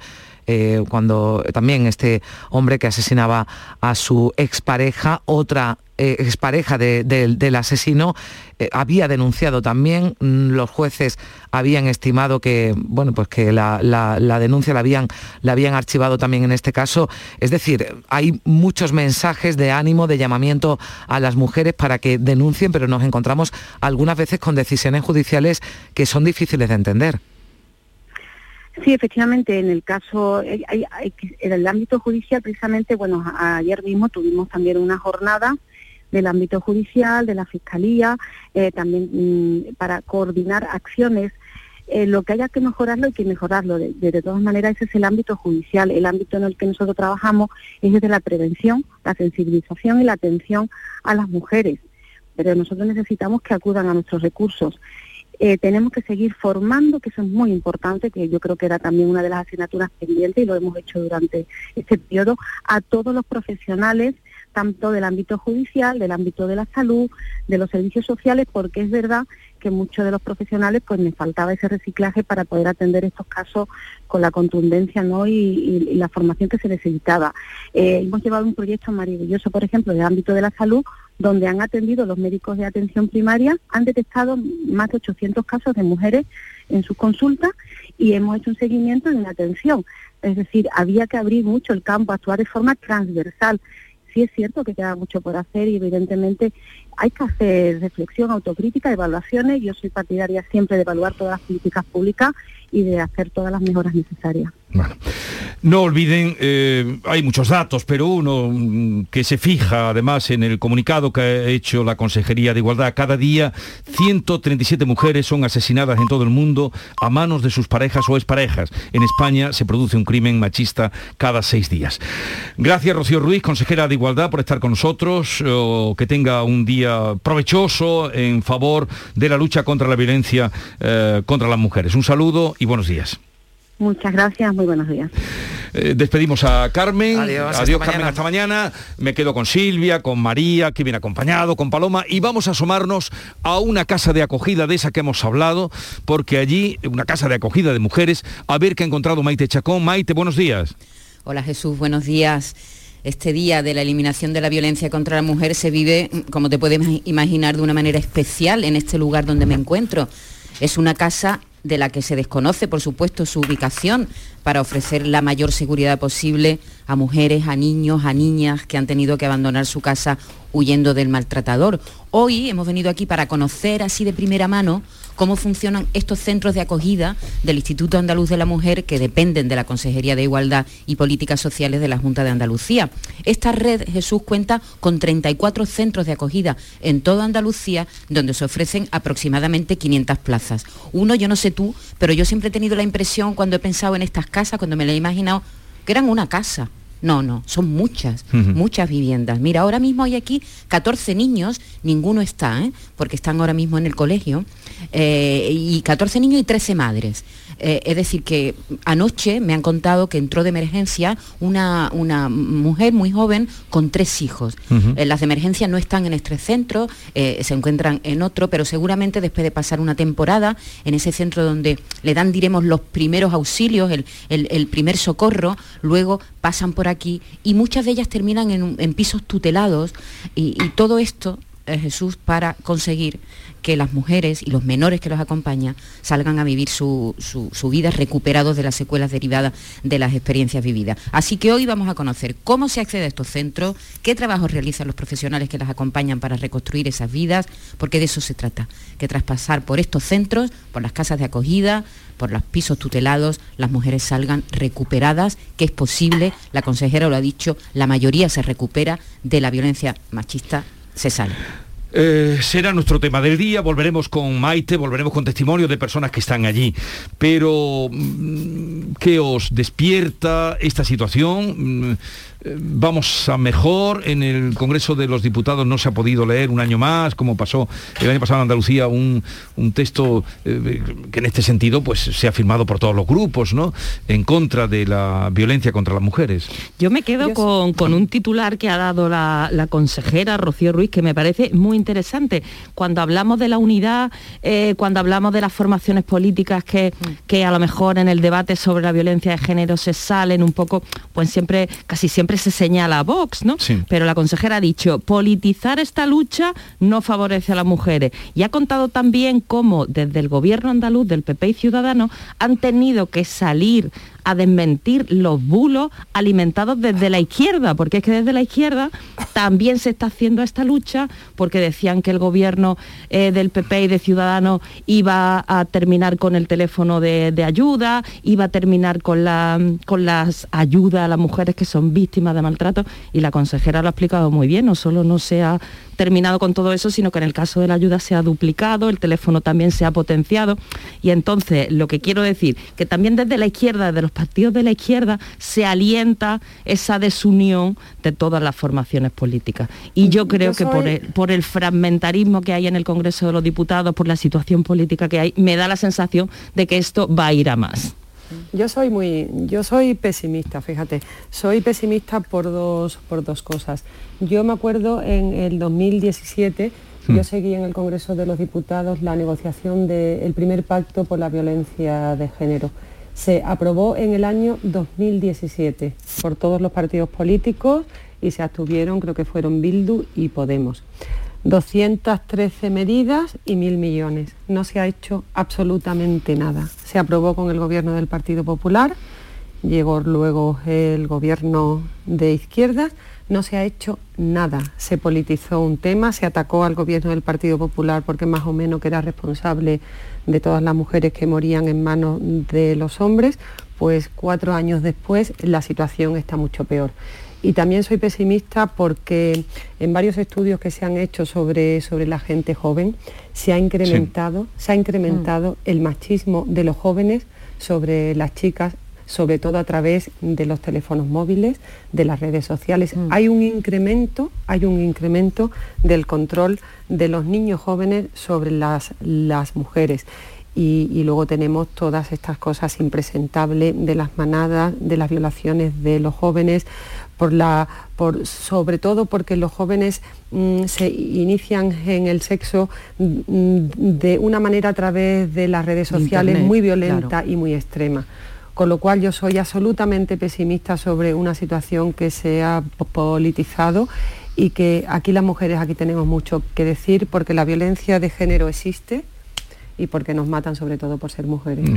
S2: eh, cuando también este hombre que asesinaba a su expareja, otra eh, expareja de- de- del asesino, eh, había denunciado también, mm, los jueces habían estimado que, bueno, pues que la, la- la denuncia la habían, la habían archivado también en este caso. Es decir, hay muchos mensajes de ánimo, de llamamiento a las mujeres para que denuncien, pero nos encontramos algunas veces con decisiones judiciales que son difíciles de entender.
S25: Sí, efectivamente, en el caso, que- en el ámbito judicial, precisamente, bueno, ayer mismo tuvimos también una jornada del ámbito judicial, de la Fiscalía, eh, también mm, para coordinar acciones. Eh, lo que haya que mejorarlo hay que mejorarlo. De- de todas maneras, ese es el ámbito judicial. El ámbito en el que nosotros trabajamos es desde la prevención, la sensibilización y la atención a las mujeres. Pero nosotros necesitamos que acudan a nuestros recursos. Eh, tenemos que seguir formando, que eso es muy importante, que yo creo que era también una de las asignaturas pendientes y lo hemos hecho durante este periodo, a todos los profesionales tanto del ámbito judicial, del ámbito de la salud, de los servicios sociales, porque es verdad que muchos de los profesionales pues me faltaba ese reciclaje para poder atender estos casos con la contundencia ¿no? y, la formación que se necesitaba. Eh, hemos llevado un proyecto maravilloso, por ejemplo, del ámbito de la salud, donde han atendido los médicos de atención primaria, han detectado más de 800 casos de mujeres en sus consultas y hemos hecho un seguimiento en la atención. Es decir, había que abrir mucho el campo, actuar de forma transversal sí es cierto que queda mucho por hacer y evidentemente hay que hacer reflexión, autocrítica, evaluaciones. Yo soy partidaria siempre de evaluar todas las políticas públicas y de hacer todas las mejoras necesarias.
S1: No olviden, eh, hay muchos datos, pero uno mm, que se fija además en el comunicado que ha hecho la Consejería de Igualdad. Cada día 137 mujeres son asesinadas en todo el mundo a manos de sus parejas o exparejas. En España se produce un crimen machista cada seis días. Gracias Rocío Ruiz, consejera de Igualdad, por estar con nosotros. que tenga un día provechoso en favor de la lucha contra la violencia eh, contra las mujeres. Un saludo y buenos días.
S25: Muchas gracias, muy buenos días.
S1: Eh, despedimos a Carmen. Adiós, Carmen, hasta mañana. Me quedo con Silvia, con María, que viene acompañado, con Paloma, y vamos a asomarnos a una casa de acogida de esa que hemos hablado, porque allí, una casa de acogida de mujeres, a ver qué ha encontrado Maite Chacón. Maite, buenos días.
S26: Hola Jesús, buenos días. Este día de la eliminación de la violencia contra la mujer se vive, como te puedes imaginar, de una manera especial en este lugar donde me encuentro. Es una casa de la que se desconoce, por supuesto, su ubicación para ofrecer la mayor seguridad posible a mujeres, a niños, a niñas que han tenido que abandonar su casa huyendo del maltratador. Hoy hemos venido aquí para conocer así de primera mano cómo funcionan estos centros de acogida del Instituto Andaluz de la Mujer que dependen de la Consejería de Igualdad y Políticas Sociales de la Junta de Andalucía. Esta red, Jesús, cuenta con 34 centros de acogida en toda Andalucía donde se ofrecen aproximadamente 500 plazas. Uno, yo no sé tú, pero yo siempre he tenido la impresión cuando he pensado en estas casas, cuando me la he imaginado, que eran una casa no, no, son muchas, muchas viviendas. Mira, ahora mismo hay aquí 14 niños, ninguno está, ¿eh? porque están ahora mismo en el colegio, eh, y 14 niños y 13 madres. Eh, es decir, que anoche me han contado que entró de emergencia una, una mujer muy joven con tres hijos. las de emergencia no están en este centro, se encuentran en otro, pero seguramente después de pasar una temporada en ese centro donde le dan, diremos, los primeros auxilios, el, primer socorro, luego pasan por aquí y muchas de ellas terminan en, pisos tutelados y, todo esto, es eh, Jesús, para conseguir que las mujeres y los menores que los acompañan salgan a vivir su, vida recuperados de las secuelas derivadas de las experiencias vividas. Así que hoy vamos a conocer cómo se accede a estos centros, qué trabajos realizan los profesionales que las acompañan para reconstruir esas vidas, porque de eso se trata, que tras pasar por estos centros, por las casas de acogida, por los pisos tutelados, las mujeres salgan recuperadas, que es posible, la consejera lo ha dicho, la mayoría se recupera de la violencia machista, se.
S1: Eh, será nuestro tema del día, volveremos con Maite, volveremos con testimonios de personas que están allí. Pero, mm, ¿qué os despierta esta situación? Vamos a mejor. En el Congreso de los Diputados no se ha podido leer un año más, como pasó el año pasado en Andalucía, un, texto eh, que en este sentido pues, se ha firmado por todos los grupos, ¿no? En contra de la violencia contra las mujeres.
S22: Yo me quedo con, un titular que ha dado la, consejera Rocío Ruiz, que me parece muy interesante. Cuando hablamos de la unidad, eh, cuando hablamos de las formaciones políticas que, que a lo mejor en el debate sobre la violencia de género se salen un poco, pues siempre, casi siempre se señala a Vox, ¿no? Pero la consejera ha dicho, politizar esta lucha no favorece a las mujeres. Y ha contado también cómo desde el gobierno andaluz, del PP y Ciudadanos, han tenido que salir a desmentir los bulos alimentados desde la izquierda, porque es que desde la izquierda también se está haciendo esta lucha, porque decían que el gobierno eh, del PP y de Ciudadanos iba a terminar con el teléfono de, ayuda, iba a terminar con, la, con las ayudas a las mujeres que son víctimas de maltrato, y la consejera lo ha explicado muy bien, no solo no se ha terminado con todo eso, sino que en el caso de la ayuda se ha duplicado, el teléfono también se ha potenciado, y entonces lo que quiero decir, que también desde la izquierda, desde los partidos de la izquierda se alienta esa desunión de todas las formaciones políticas. Y yo creo que por el, por el fragmentarismo que hay en el Congreso de los Diputados, por la situación política que hay, me da la sensación de que esto va a ir a más.
S21: Yo soy muy, yo soy pesimista, fíjate. Soy pesimista por dos, por dos cosas. Yo me acuerdo en el 2017 yo seguí en el Congreso de los Diputados la negociación del primer pacto por la violencia de género. Se aprobó en el año 2017 por todos los partidos políticos y se abstuvieron, creo que fueron Bildu y Podemos. 213 medidas y mil millones. No se ha hecho absolutamente nada. Se aprobó con el gobierno del Partido Popular, llegó luego el gobierno de izquierdas, no se ha hecho nada. Se politizó un tema, se atacó al gobierno del Partido Popular porque más o menos que era responsable de todas las mujeres que morían en manos de los hombres, pues cuatro años después la situación está mucho peor. Y también soy pesimista porque en varios estudios que se han hecho sobre, sobre la gente joven se ha incrementado, se ha incrementado el machismo de los jóvenes sobre las chicas sobre todo a través de los teléfonos móviles, de las redes sociales. Hay un incremento, hay un incremento del control de los niños jóvenes sobre las, las mujeres. Y, luego tenemos todas estas cosas impresentables de las manadas, de las violaciones de los jóvenes, por la, por, sobre todo porque los jóvenes mm, se inician en el sexo mm, de una manera a través de las redes sociales muy violenta y muy extrema. Con lo cual yo soy absolutamente pesimista sobre una situación que se ha politizado y que aquí las mujeres aquí tenemos mucho que decir porque la violencia de género existe, y porque nos matan sobre todo por ser mujeres.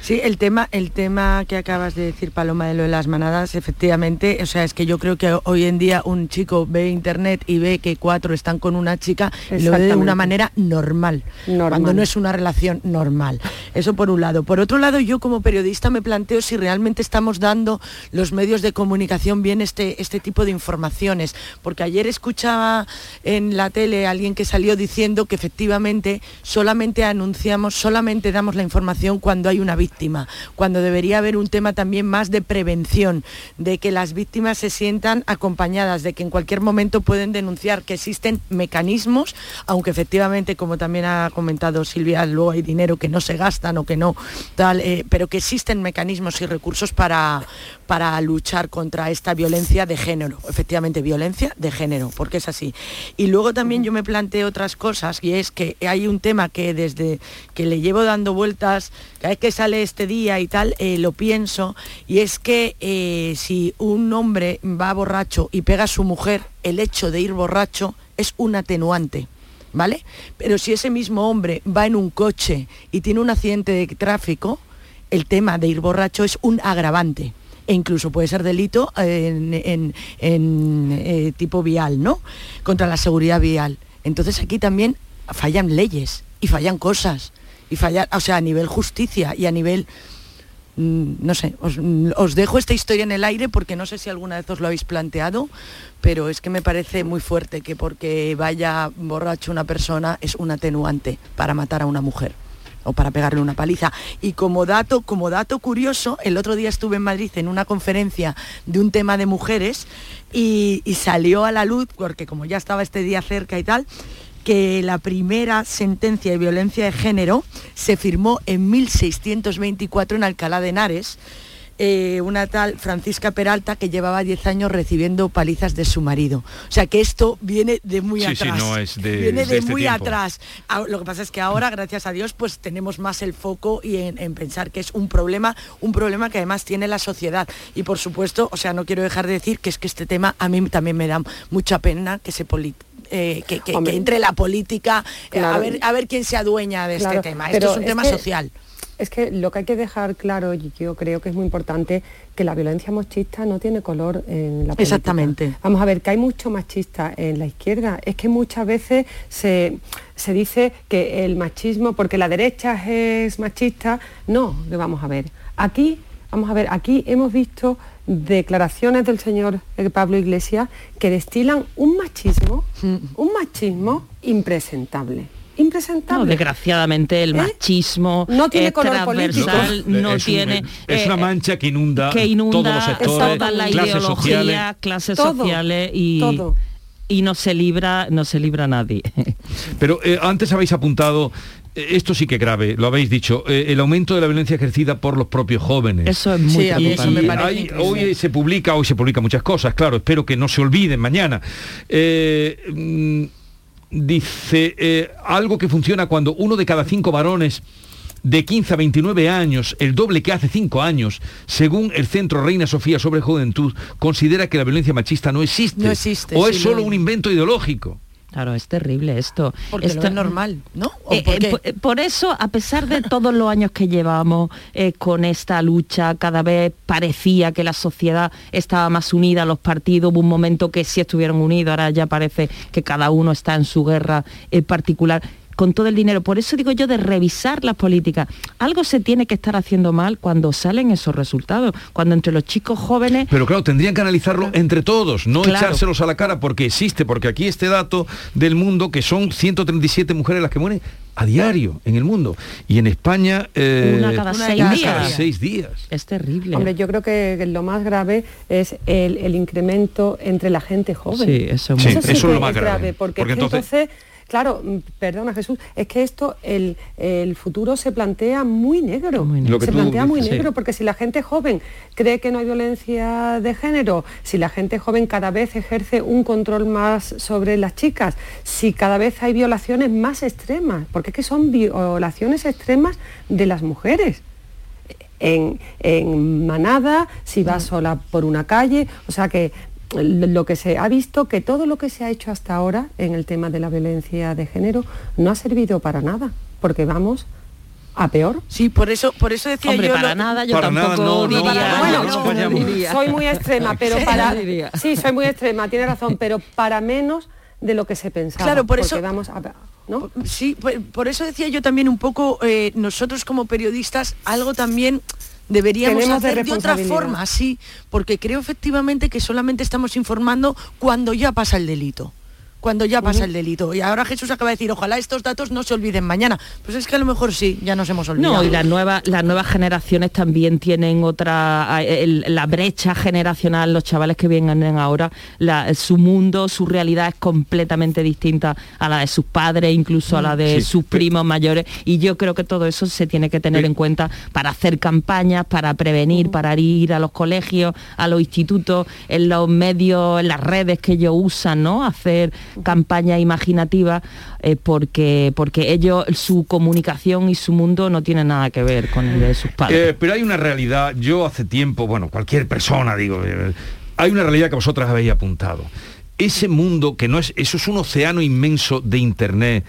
S23: Sí, el tema, el tema que acabas de decir, Paloma, de lo de las manadas, efectivamente, o sea, es que yo creo que hoy en día un chico ve internet y ve que cuatro están con una chica y lo ve de una manera normal, normal, cuando no es una relación normal. Eso por un lado. Por otro lado, yo como periodista me planteo si realmente estamos dando los medios de comunicación bien este, este tipo de informaciones, porque ayer escuchaba en la tele a alguien que salió diciendo que efectivamente solamente han anunciamos, solamente damos la información cuando hay una víctima, cuando debería haber un tema también más de prevención, de que las víctimas se sientan acompañadas, de que en cualquier momento pueden denunciar que existen mecanismos, aunque efectivamente, como también ha comentado Silvia, luego hay dinero que no se gastan o que no, tal, eh, pero que existen mecanismos y recursos para, para luchar contra esta violencia de género, efectivamente violencia de género, porque es así. Y luego también yo me planteo otras cosas y es que hay un tema que desde que le llevo dando vueltas, cada vez que sale este día y tal, eh, lo pienso, y es que eh, si un hombre va borracho y pega a su mujer, el hecho de ir borracho es un atenuante. ¿Vale? Pero si ese mismo hombre va en un coche y tiene un accidente de tráfico, el tema de ir borracho es un agravante e incluso puede ser delito en, eh, tipo vial, ¿no? Contra la seguridad vial. Entonces aquí también fallan leyes y fallan cosas. Y fallan, o sea, a nivel justicia y a nivel mm, no sé, os, dejo esta historia en el aire porque no sé si alguna vez os lo habéis planteado, pero es que me parece muy fuerte que porque vaya borracho una persona es un atenuante para matar a una mujer o para pegarle una paliza. Y como dato, como dato curioso, el otro día estuve en Madrid en una conferencia de un tema de mujeres y salió a la luz, porque como ya estaba este día cerca y tal, que la primera sentencia de violencia de género se firmó en 1624 en Alcalá de Henares. Eh, una tal Francisca Peralta que llevaba 10 años recibiendo palizas de su marido. O sea que esto viene de muy atrás. viene de, este muy atrás. Lo que pasa es que ahora, gracias a Dios, pues tenemos más el foco y en, pensar que es un problema, un problema que además tiene la sociedad. Y por supuesto, o sea, no quiero dejar de decir que es que este tema a mí también me da mucha pena que se, eh, que, entre la política, eh, a, ver, a ver quién se adueña de este tema. Esto es un tema social.
S21: Es que lo que hay que dejar claro, y yo creo que es muy importante, que la violencia machista no tiene color en la política.
S23: Exactamente.
S21: Vamos a ver, que hay mucho machista en la izquierda. Es que muchas veces se, se dice que el machismo, porque la derecha es machista, no, vamos a ver. Aquí, vamos a ver, aquí hemos visto declaraciones del señor eh, Pablo Iglesias que destilan un machismo, un machismo impresentable. Impresentable.
S22: desgraciadamente el ¿Eh? machismo
S21: no tiene color político.
S22: no tiene
S1: es una eh, mancha que inunda,
S22: que inunda
S1: todos los sectores,
S22: toda la clases sociales, clases sociales y y no se libra no se libra nadie.
S1: Pero antes habéis apuntado eh, esto sí que es grave, lo habéis dicho, eh, el aumento de la violencia ejercida por los propios jóvenes.
S22: Eso es muy
S23: Sí, a mí eso me
S1: hay- hoy se publica, hoy se publican muchas cosas, claro, espero que no se olviden mañana. Eh, mm, dice eh, algo que funciona cuando uno de cada cinco varones de 15 a 29 años, el doble que hace cinco años, según el Centro Reina Sofía sobre Juventud, considera que la violencia machista no existe.
S23: No existe,
S1: O
S23: sí,
S1: es solo
S23: lo-
S1: un invento ideológico.
S22: Claro, es terrible esto.
S23: Porque
S22: Esto-
S23: lo es normal, ¿no? ¿O
S22: Eh,
S23: por
S22: eh, por- eso, a pesar de todos los años que llevamos eh, con esta lucha, cada vez parecía que la sociedad estaba más unida, los partidos, hubo un momento que sí estuvieron unidos, ahora ya parece que cada uno está en su guerra particular con todo el dinero. Por eso digo yo de revisar las políticas. Algo se tiene que estar haciendo mal cuando salen esos resultados, cuando entre los chicos jóvenes
S1: Pero claro, tendrían que analizarlo entre todos, no
S22: Claro.
S1: echárselos a la cara, porque existe, porque aquí este dato del mundo, que son 137 mujeres las que mueren a diario en el mundo. Y en España... eh,
S22: Una cada seis
S1: una
S22: días.
S1: cada seis días.
S22: es terrible.
S21: Hombre, yo creo que lo más grave es el, el incremento entre la gente joven.
S22: Sí, eso es
S1: Sí,
S22: muy
S1: eso es
S21: que
S1: lo más grave,
S21: porque,
S1: porque
S21: es que
S1: entonces-
S21: entonces, claro, mm, perdona Jesús, es que esto, el, el futuro se plantea muy negro.
S22: Muy
S21: se plantea muy
S1: sí.
S21: negro, porque si la gente joven cree que no hay violencia de género, si la gente joven cada vez ejerce un control más sobre las chicas, si cada vez hay violaciones más extremas, porque es que son violaciones extremas de las mujeres en, en manada, si vas sola por una calle, o sea que lo que se ha visto que todo lo que se ha hecho hasta ahora en el tema de la violencia de género no ha servido para nada, porque vamos a peor.
S23: Sí, por eso, por eso decía
S22: Hombre,
S23: yo...
S22: para
S23: lo-
S22: nada yo
S1: Para
S22: tampoco
S1: no, no,
S22: diría.
S1: no,
S21: Bueno,
S1: no, no vayamos.
S22: diría.
S21: soy muy extrema, pero
S22: Sí,
S21: para sí, soy muy extrema, tiene razón, pero para menos de lo que se pensaba.
S23: Claro, por
S21: porque
S23: eso-
S21: vamos a, ¿no?
S23: Sí, por, por eso decía yo también un poco, eh, nosotros como periodistas, algo también deberíamos
S21: Tenemos de
S23: hacer de, otra
S21: responsabilidad.
S23: forma, sí, porque creo efectivamente que solamente estamos informando cuando ya pasa el delito. Cuando ya pasa el delito. Y ahora Jesús acaba de decir, ojalá estos datos no se olviden mañana. Pues es que a lo mejor sí, ya nos hemos olvidado.
S22: No, y las nuevas, las nuevas generaciones también tienen otra, el- la brecha generacional, los chavales que vienen ahora, la- su mundo, su realidad es completamente distinta a la de sus padres, incluso a la de
S1: Sí,
S22: sus primos mayores, y yo creo que todo eso se tiene que tener en cuenta para hacer campañas, para prevenir, para ir a los colegios, a los institutos, en los medios, en las redes que ellos usan, ¿no? Hacer campañas imaginativas, eh, porque, porque ellos, su comunicación y su mundo no tienen nada que ver con el de sus padres.
S1: Eh, pero hay una realidad, yo hace tiempo, bueno, cualquier persona, digo, eh, hay una realidad que vosotras habéis apuntado. Ese mundo que no es, eso es un océano inmenso de internet,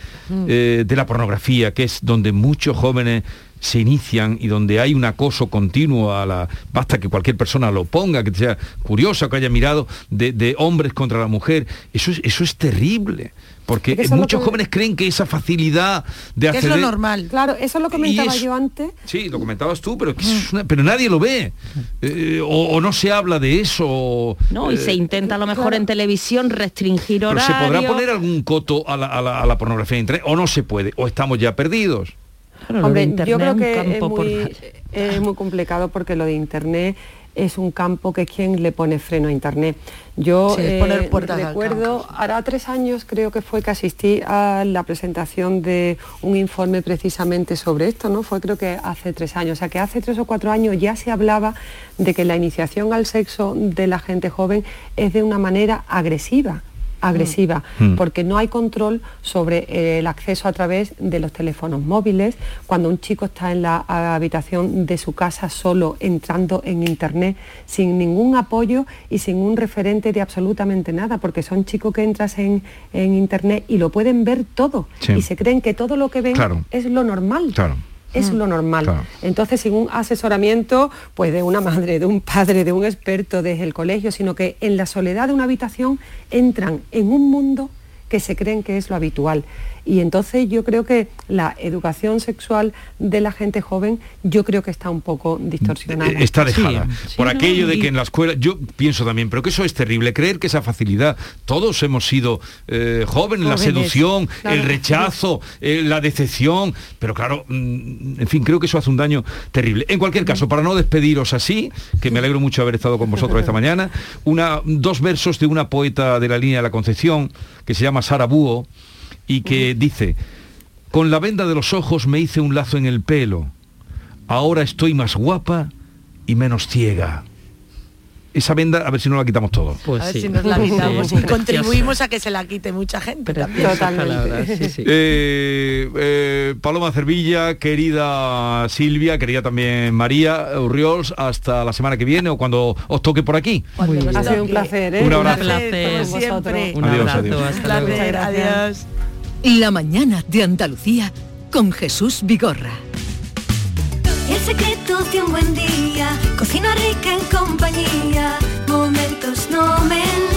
S1: eh, de la pornografía, que es donde muchos jóvenes se inician y donde hay un acoso continuo a la. Basta que cualquier persona lo ponga, que sea curiosa, que haya mirado de, de hombres contra la mujer. Eso es, eso es terrible. Porque
S21: Es que
S1: muchos
S21: que-
S1: jóvenes creen que esa facilidad de
S23: que es lo normal.
S21: Claro, eso lo comentaba
S1: es-
S21: yo antes.
S1: Sí, lo comentabas tú, pero, que es una- pero nadie lo ve. Eh, o, o no se habla de eso. o,
S22: ¿no? Y
S1: eh,
S22: se intenta a lo mejor en televisión restringir
S1: pero
S22: horarios.
S1: ¿Se podrá poner algún coto a la, a la- a la pornografía en internet? ¿O no se puede? ¿O estamos ya perdidos?
S21: Hombre,
S22: Internet
S21: yo creo
S22: es
S21: que es muy, es muy complicado porque lo de Internet es un campo que quien le pone freno a Internet. Yo
S23: Sí, es
S21: eh, recuerdo, hará tres años creo que fue que asistí a la presentación de un informe precisamente sobre esto, ¿no? Fue creo que hace tres años, o sea que hace tres o cuatro años ya se hablaba de que la iniciación al sexo de la gente joven es de una manera agresiva agresiva,
S1: Mm.
S21: porque no hay control sobre eh, el acceso a través de los teléfonos móviles, cuando un chico está en la habitación de su casa solo entrando en internet sin ningún apoyo y sin un referente de absolutamente nada, porque son chicos que entras en, en internet y lo pueden ver todo
S1: Sí.
S21: y se creen que todo lo que ven
S1: Claro.
S21: es lo normal.
S1: Claro.
S21: Es lo normal.
S1: Claro.
S21: Entonces, sin un asesoramiento pues de una madre, de un padre, de un experto desde el colegio, sino que en la soledad de una habitación entran en un mundo que se creen que es lo habitual. Y entonces yo creo que la educación sexual de la gente joven, yo creo que está un poco distorsionada.
S1: Eh, Está dejada.
S22: Sí,
S1: por aquello de
S22: y-
S1: que en la escuela, yo pienso también, pero que eso es terrible, creer que esa facilidad, todos hemos sido eh, jóvenes, la seducción,
S21: claro.
S1: el rechazo, eh, la decepción, pero claro, mm, en fin, creo que eso hace un daño terrible. En cualquier caso, para no despediros así, que me alegro mucho de haber estado con vosotros esta mañana, una, dos versos de una poeta de la línea de la Concepción, que se llama Sara Búho, y que dice, Con la venda de los ojos me hice un lazo en el pelo. Ahora estoy más guapa y menos ciega. Esa venda, a ver si no la quitamos todo.
S23: a ver si nos la quitamos y contribuimos a que se la quite mucha gente. también.
S1: Totalmente. Eh, eh, Paloma Cervilla, querida Silvia, querida también María Urriols, hasta la semana que viene o cuando os toque por aquí.
S21: Ha sido un placer, ¿eh?
S1: Un abrazo.
S21: Un placer,
S23: siempre.
S21: Un
S1: Adiós,
S21: abrazo,
S1: adiós.
S21: hasta luego.
S23: Placer, adiós.
S19: La mañana de Andalucía con Jesús Vigorra.
S6: El secreto de un buen día, cocina rica en compañía, momentos nomen. Hay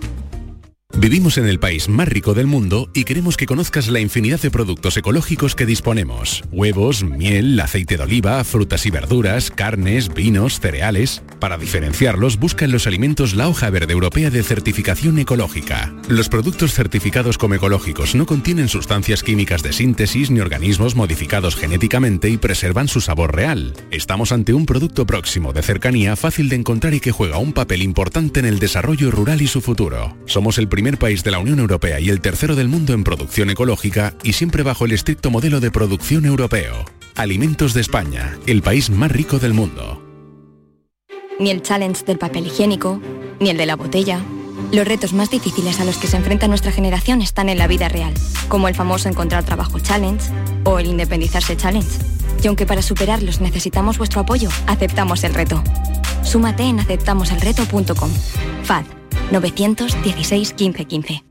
S3: Vivimos en el país más rico del mundo y queremos que conozcas la infinidad de productos ecológicos que disponemos. Huevos, miel, aceite de oliva, frutas y verduras, carnes, vinos, cereales. Para diferenciarlos, busca en los alimentos la hoja verde europea de certificación ecológica. Los productos certificados como ecológicos no contienen sustancias químicas de síntesis ni organismos modificados genéticamente y preservan su sabor real. Estamos ante un producto próximo, de cercanía, fácil de encontrar y que juega un papel importante en el desarrollo rural y su futuro. Somos el primer país de la Unión Europea y el tercero del mundo en producción ecológica y siempre bajo el estricto modelo de producción europeo. Alimentos de España, el país más rico del mundo.
S27: Ni el challenge del papel higiénico, ni el de la botella. Los retos más difíciles a los que se enfrenta nuestra generación están en la vida real, como el famoso encontrar trabajo challenge o el independizarse challenge. Y aunque para superarlos necesitamos vuestro apoyo, aceptamos el reto. Súmate en aceptamoselreto.com. FAD 916 1515.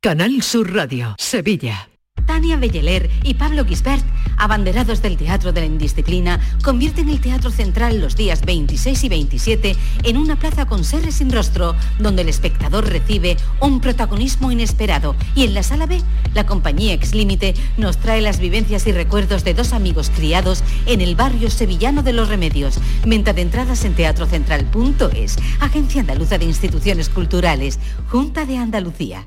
S19: Canal Sur Radio, Sevilla.
S28: Tania Belleler y Pablo Gisbert, abanderados del Teatro de la Indisciplina, convierten el Teatro Central los días 26 y 27 en una plaza con seres sin rostro, donde el espectador recibe un protagonismo inesperado. Y en la sala B, la compañía Ex Límite nos trae las vivencias y recuerdos de dos amigos criados en el barrio sevillano de Los Remedios. Venta de entradas en teatrocentral.es, Agencia Andaluza de Instituciones Culturales, Junta de Andalucía.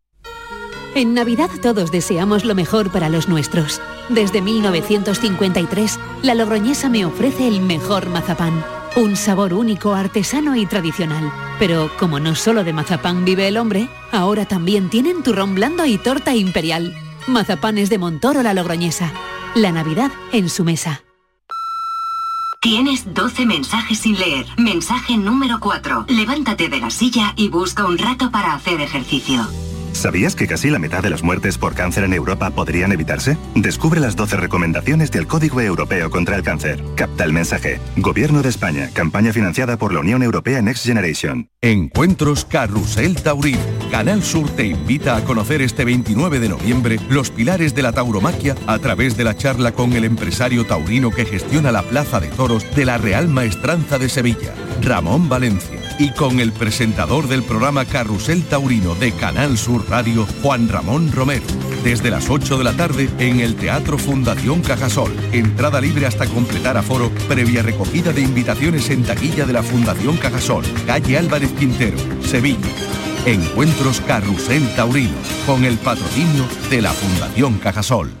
S19: En Navidad todos deseamos lo mejor para los nuestros. Desde 1953, la Logroñesa me ofrece el mejor mazapán. Un sabor único, artesano y tradicional. Pero como no solo de mazapán vive el hombre, ahora también tienen turrón blando y torta imperial. Mazapanes de Montoro la Logroñesa. La Navidad en su mesa.
S16: Tienes 12 mensajes sin leer. Mensaje número 4. Levántate de la silla y busca un rato para hacer ejercicio.
S29: ¿Sabías que casi la mitad de las muertes por cáncer en Europa podrían evitarse? Descubre las 12 recomendaciones del Código Europeo contra el Cáncer. Capta el mensaje. Gobierno de España. Campaña financiada por la Unión Europea Next Generation.
S20: Encuentros Carrusel Taurino. Canal Sur te invita a conocer este 29 de noviembre los pilares de la tauromaquia a través de la charla con el empresario taurino que gestiona la Plaza de Toros de la Real Maestranza de Sevilla, Ramón Valencia y con el presentador del programa Carrusel Taurino de Canal Sur Radio, Juan Ramón Romero. Desde las 8 de la tarde en el Teatro Fundación Cajasol. Entrada libre hasta completar aforo, previa recogida de invitaciones en taquilla de la Fundación Cajasol, calle Álvarez Quintero, Sevilla. Encuentros Carrusel Taurino, con el patrocinio de la Fundación Cajasol.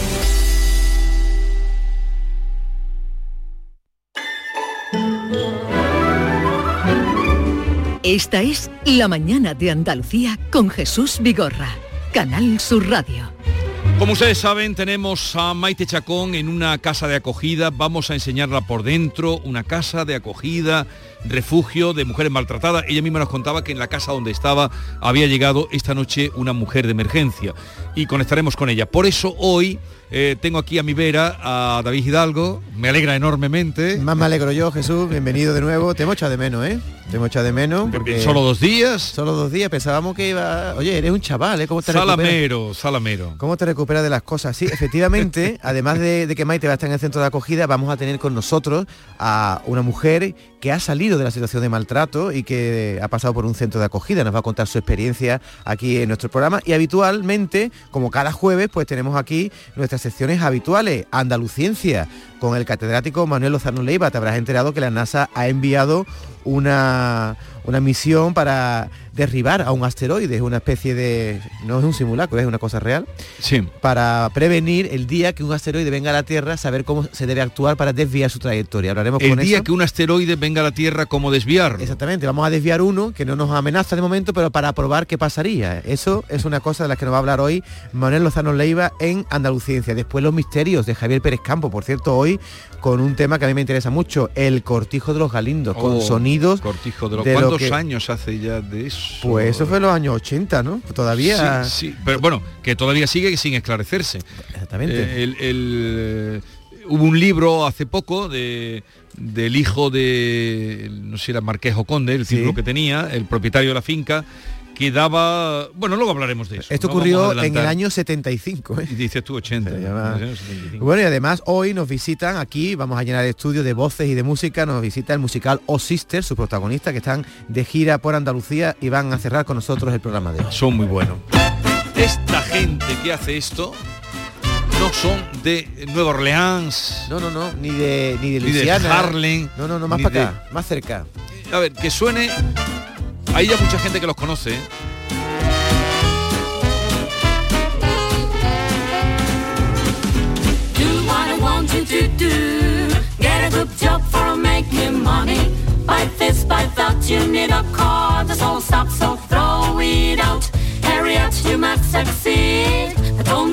S30: Esta es La Mañana de Andalucía con Jesús Vigorra, Canal Sur Radio.
S1: Como ustedes saben, tenemos a Maite Chacón en una casa de acogida. Vamos a enseñarla por dentro, una casa de acogida, refugio de mujeres maltratadas. Ella misma nos contaba que en la casa donde estaba había llegado esta noche una mujer de emergencia y conectaremos con ella. Por eso hoy eh, tengo aquí a mi vera a David Hidalgo. Me alegra enormemente.
S31: Más me alegro yo, Jesús. Bienvenido de nuevo. Te hemos echado de menos, ¿eh? Te hemos echado de menos. Porque
S1: ¿Solo dos días?
S31: Solo dos días. Pensábamos que iba... Oye, eres un chaval, ¿eh? ¿Cómo te
S1: salamero,
S31: recuperas?
S1: salamero.
S31: ¿Cómo te recuperas de las cosas? Sí, efectivamente, además de, de que Maite va a estar en el centro de acogida, vamos a tener con nosotros a una mujer que ha salido de la situación de maltrato y que ha pasado por un centro de acogida. Nos va a contar su experiencia aquí en nuestro programa. Y habitualmente, como cada jueves, pues tenemos aquí nuestras secciones habituales. Andaluciencia, con el catedrático Manuel Lozano Leiva. Te habrás enterado que la NASA ha enviado una, una misión para derribar a un asteroide, es una especie de... no es un simulacro, es una cosa real.
S1: Sí.
S31: Para prevenir el día que un asteroide venga a la Tierra, saber cómo se debe actuar para desviar su trayectoria. Hablaremos
S1: El
S31: con
S1: día
S31: eso.
S1: que un asteroide venga a la Tierra, ¿cómo desviarlo?
S31: Exactamente, vamos a desviar uno que no nos amenaza de momento, pero para probar qué pasaría. Eso es una cosa de la que nos va a hablar hoy Manuel Lozano Leiva en Andaluciencia. Después los misterios de Javier Pérez Campo, por cierto, hoy con un tema que a mí me interesa mucho, el cortijo de los galindos, con
S1: Oh,
S31: sonidos.
S1: Cortijo de los...
S31: de lo
S1: ¿Cuántos
S31: que-
S1: años hace ya de eso?
S31: Pues eso fue en los años 80, ¿no? Todavía.
S1: Sí, sí, pero bueno, que todavía sigue sin esclarecerse.
S31: Exactamente.
S1: Eh, el- el, eh, hubo un libro hace poco de, del hijo de, no sé si era Marqués o Conde, el título que tenía, el propietario de la finca, que daba... Bueno, luego hablaremos de eso.
S31: Esto
S1: no
S31: ocurrió en el año 75. ¿eh?
S1: Y dices tú 80.
S31: llama-
S1: en el año 75.
S31: Bueno, y además hoy nos visitan aquí, vamos a llenar el estudio de voces y de música, nos visita el musical O Sister, sus protagonistas, que están de gira por Andalucía y van a cerrar con nosotros el programa de hoy.
S1: Son muy buenos. Esta gente que hace esto no son de Nueva Orleans.
S31: No, no, no, ni de ni de
S1: Ni de
S31: Luisiana.
S1: Harlem,
S31: No, no, no, más para
S1: de-
S31: acá, más cerca.
S1: A ver, que suene... Hay ya mucha gente que los conoce. ¿eh?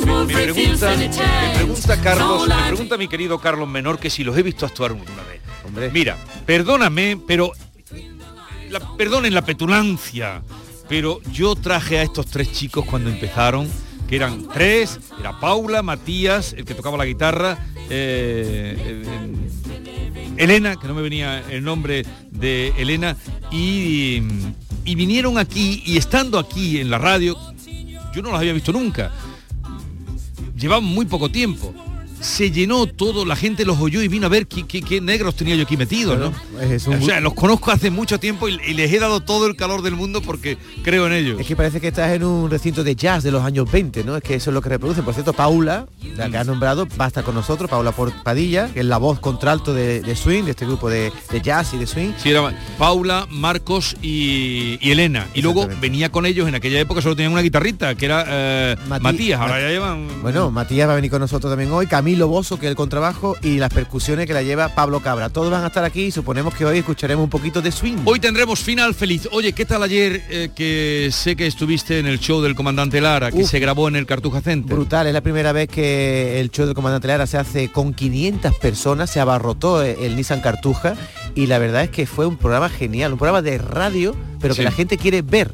S6: Move,
S1: Me pregunta, me pregunta Carlos, me pregunta mi querido Carlos Menor que si los he visto actuar alguna vez. Mira, perdóname, pero la- perdonen la petulancia, pero yo traje a estos tres chicos cuando empezaron, que eran tres, era Paula, Matías, el que tocaba la guitarra, eh, eh, Elena, que no me venía el nombre de Elena, y, y vinieron aquí y estando aquí en la radio, yo no los había visto nunca. Llevaban muy poco tiempo. Se llenó todo, la gente los oyó y vino a ver qué, qué- qué negros tenía yo aquí metidos, ¿no?
S31: Es un
S1: O sea, los conozco hace mucho tiempo y, y les he dado todo el calor del mundo porque creo en ellos.
S31: Es que parece que estás en un recinto de jazz de los años 20, ¿no? Es que eso es lo que reproduce. Por cierto, Paula, la que has nombrado, va a estar con nosotros, Paula Por- Padilla, que es la voz contralto de, de swing, de este grupo de, de jazz y de swing.
S1: Sí, era Paula, Marcos y, y Elena. Y luego venía con ellos, en aquella época solo tenían una guitarrita, que era eh, Matías, ahora
S31: Mat-
S1: ya llevan...
S31: Bueno, Matías va a venir con nosotros también hoy, Camilo Bozo, que es el contrabajo, y las percusiones que la lleva Pablo Cabra. Todos van a estar aquí y suponemos que hoy escucharemos un poquito de swing.
S1: Hoy tendremos final feliz. Oye, ¿qué tal ayer eh, que sé que estuviste en el show del comandante Lara, que
S31: Uf.
S1: se grabó en el Cartuja Center?
S31: Brutal, es la primera vez que el show del comandante Lara se hace con 500 personas, se abarrotó el, el Nissan Cartuja y la verdad es que fue un programa genial, un programa de radio, pero que la gente quiere ver.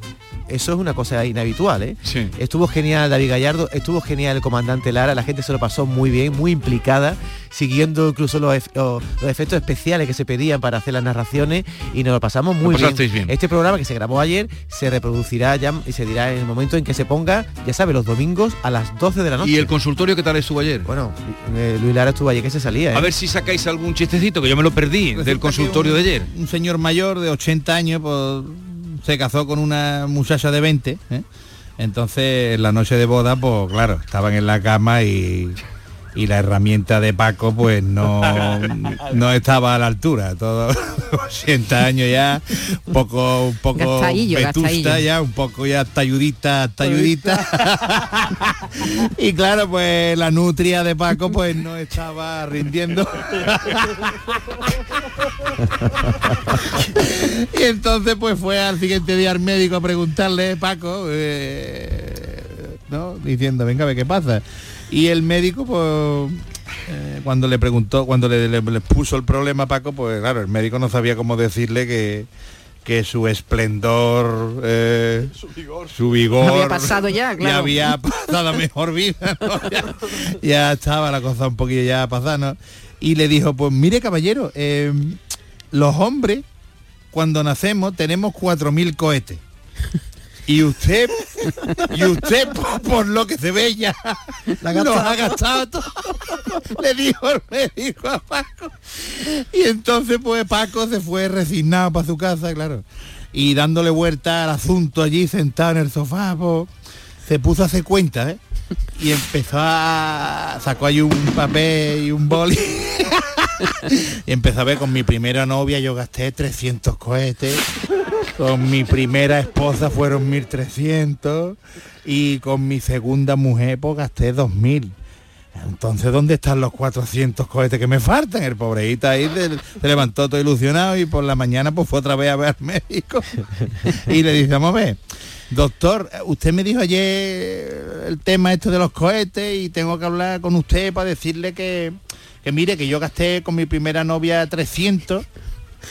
S31: Eso es una cosa inhabitual, ¿eh?
S1: Sí.
S31: Estuvo genial David Gallardo, estuvo genial el comandante Lara, la gente se lo pasó muy bien, muy implicada, siguiendo incluso los, ef- o- los efectos especiales que se pedían para hacer las narraciones y nos lo pasamos muy bien.
S1: bien.
S31: Este programa que se grabó ayer se reproducirá ya y se dirá en el momento en que se ponga, ya sabe, los domingos a las 12 de la noche.
S1: ¿Y el consultorio qué tal estuvo ayer?
S31: Bueno, eh, Luis Lara estuvo ayer que se salía. ¿eh?
S1: A ver si sacáis algún chistecito, que yo me lo perdí, del consultorio de ayer.
S32: Un señor mayor de 80 años pues, se casó con una muchacha de 20. ¿eh? Entonces, en la noche de boda, pues claro, estaban en la cama y, y la herramienta de Paco pues no, no estaba a la altura. Todo 80 años ya, un poco, un poco vetusta ya, un poco ya talludita, talludita. y claro, pues la nutria de Paco pues no estaba rindiendo. y entonces pues fue al siguiente día al médico a preguntarle, Paco, eh, ¿no? Diciendo, venga, a ver qué pasa. Y el médico, pues, eh, cuando le preguntó, cuando le, le- le puso el problema a Paco, pues claro, el médico no sabía cómo decirle que que su esplendor, eh, su vigor,
S33: Había pasado ya, claro.
S32: había pasado mejor vida, ¿no? ya, ya estaba la cosa un poquillo ya pasada, ¿no? Y le dijo, pues mire caballero, eh, los hombres cuando nacemos tenemos 4.000 cohetes. Y usted, y usted por, lo que se ve ya, los ha gastado todo. Le dijo el médico a Paco. Y entonces pues Paco se fue resignado para su casa, claro. Y dándole vuelta al asunto allí sentado en el sofá, pues, se puso a hacer cuenta, ¿eh? Y empezó a... sacó ahí un papel y un boli. y empezó a ver con mi primera novia yo gasté 300 cohetes. Con mi primera esposa fueron 1300 y con mi segunda mujer pues gasté 2000. Entonces, ¿dónde están los 400 cohetes que me faltan? El pobreíta ahí se, levantó todo ilusionado y por la mañana pues fue otra vez a ver al médico. y le dice, vamos a ver, doctor, usted me dijo ayer el tema esto de los cohetes y tengo que hablar con usted para decirle que, que mire, que yo gasté con mi primera novia 300,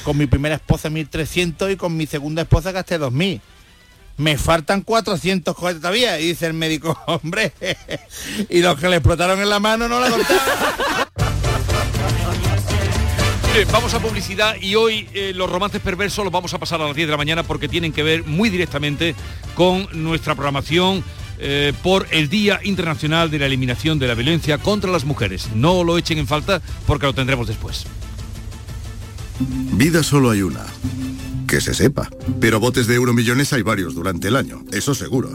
S32: con mi primera esposa 1300 y con mi segunda esposa gasté 2000 me faltan 400 cohetes todavía. Y dice el médico, hombre, y los que le explotaron en la mano no la contaron.
S1: Bien, vamos a publicidad y hoy eh, los romances perversos los vamos a pasar a las 10 de la mañana porque tienen que ver muy directamente con nuestra programación eh, por el Día Internacional de la Eliminación de la Violencia contra las Mujeres. No lo echen en falta porque lo tendremos después.
S34: Vida solo hay una. Que se sepa. Pero botes de euromillones hay varios durante el año, eso seguro.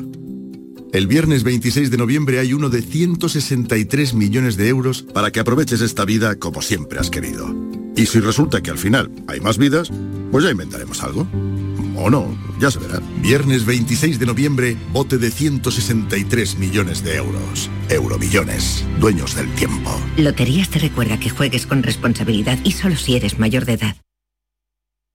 S34: El viernes 26 de noviembre hay uno de 163 millones de euros para que aproveches esta vida como siempre has querido. Y si resulta que al final hay más vidas, pues ya inventaremos algo. O no, ya se verá. Viernes 26 de noviembre, bote de 163 millones de euros. Euromillones, dueños del tiempo.
S35: Loterías te recuerda que juegues con responsabilidad y solo si eres mayor de edad.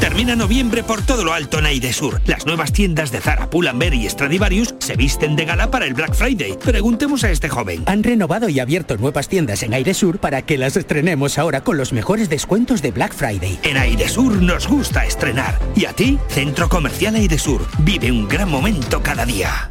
S36: Termina noviembre por todo lo alto en Airesur. Las nuevas tiendas de Zara, Pull&Bear y Stradivarius se visten de gala para el Black Friday. Preguntemos a este joven.
S15: Han renovado y abierto nuevas tiendas en Airesur para que las estrenemos ahora con los mejores descuentos de Black Friday.
S36: En Airesur nos gusta estrenar. ¿Y a ti? Centro Comercial Airesur. Vive un gran momento cada día.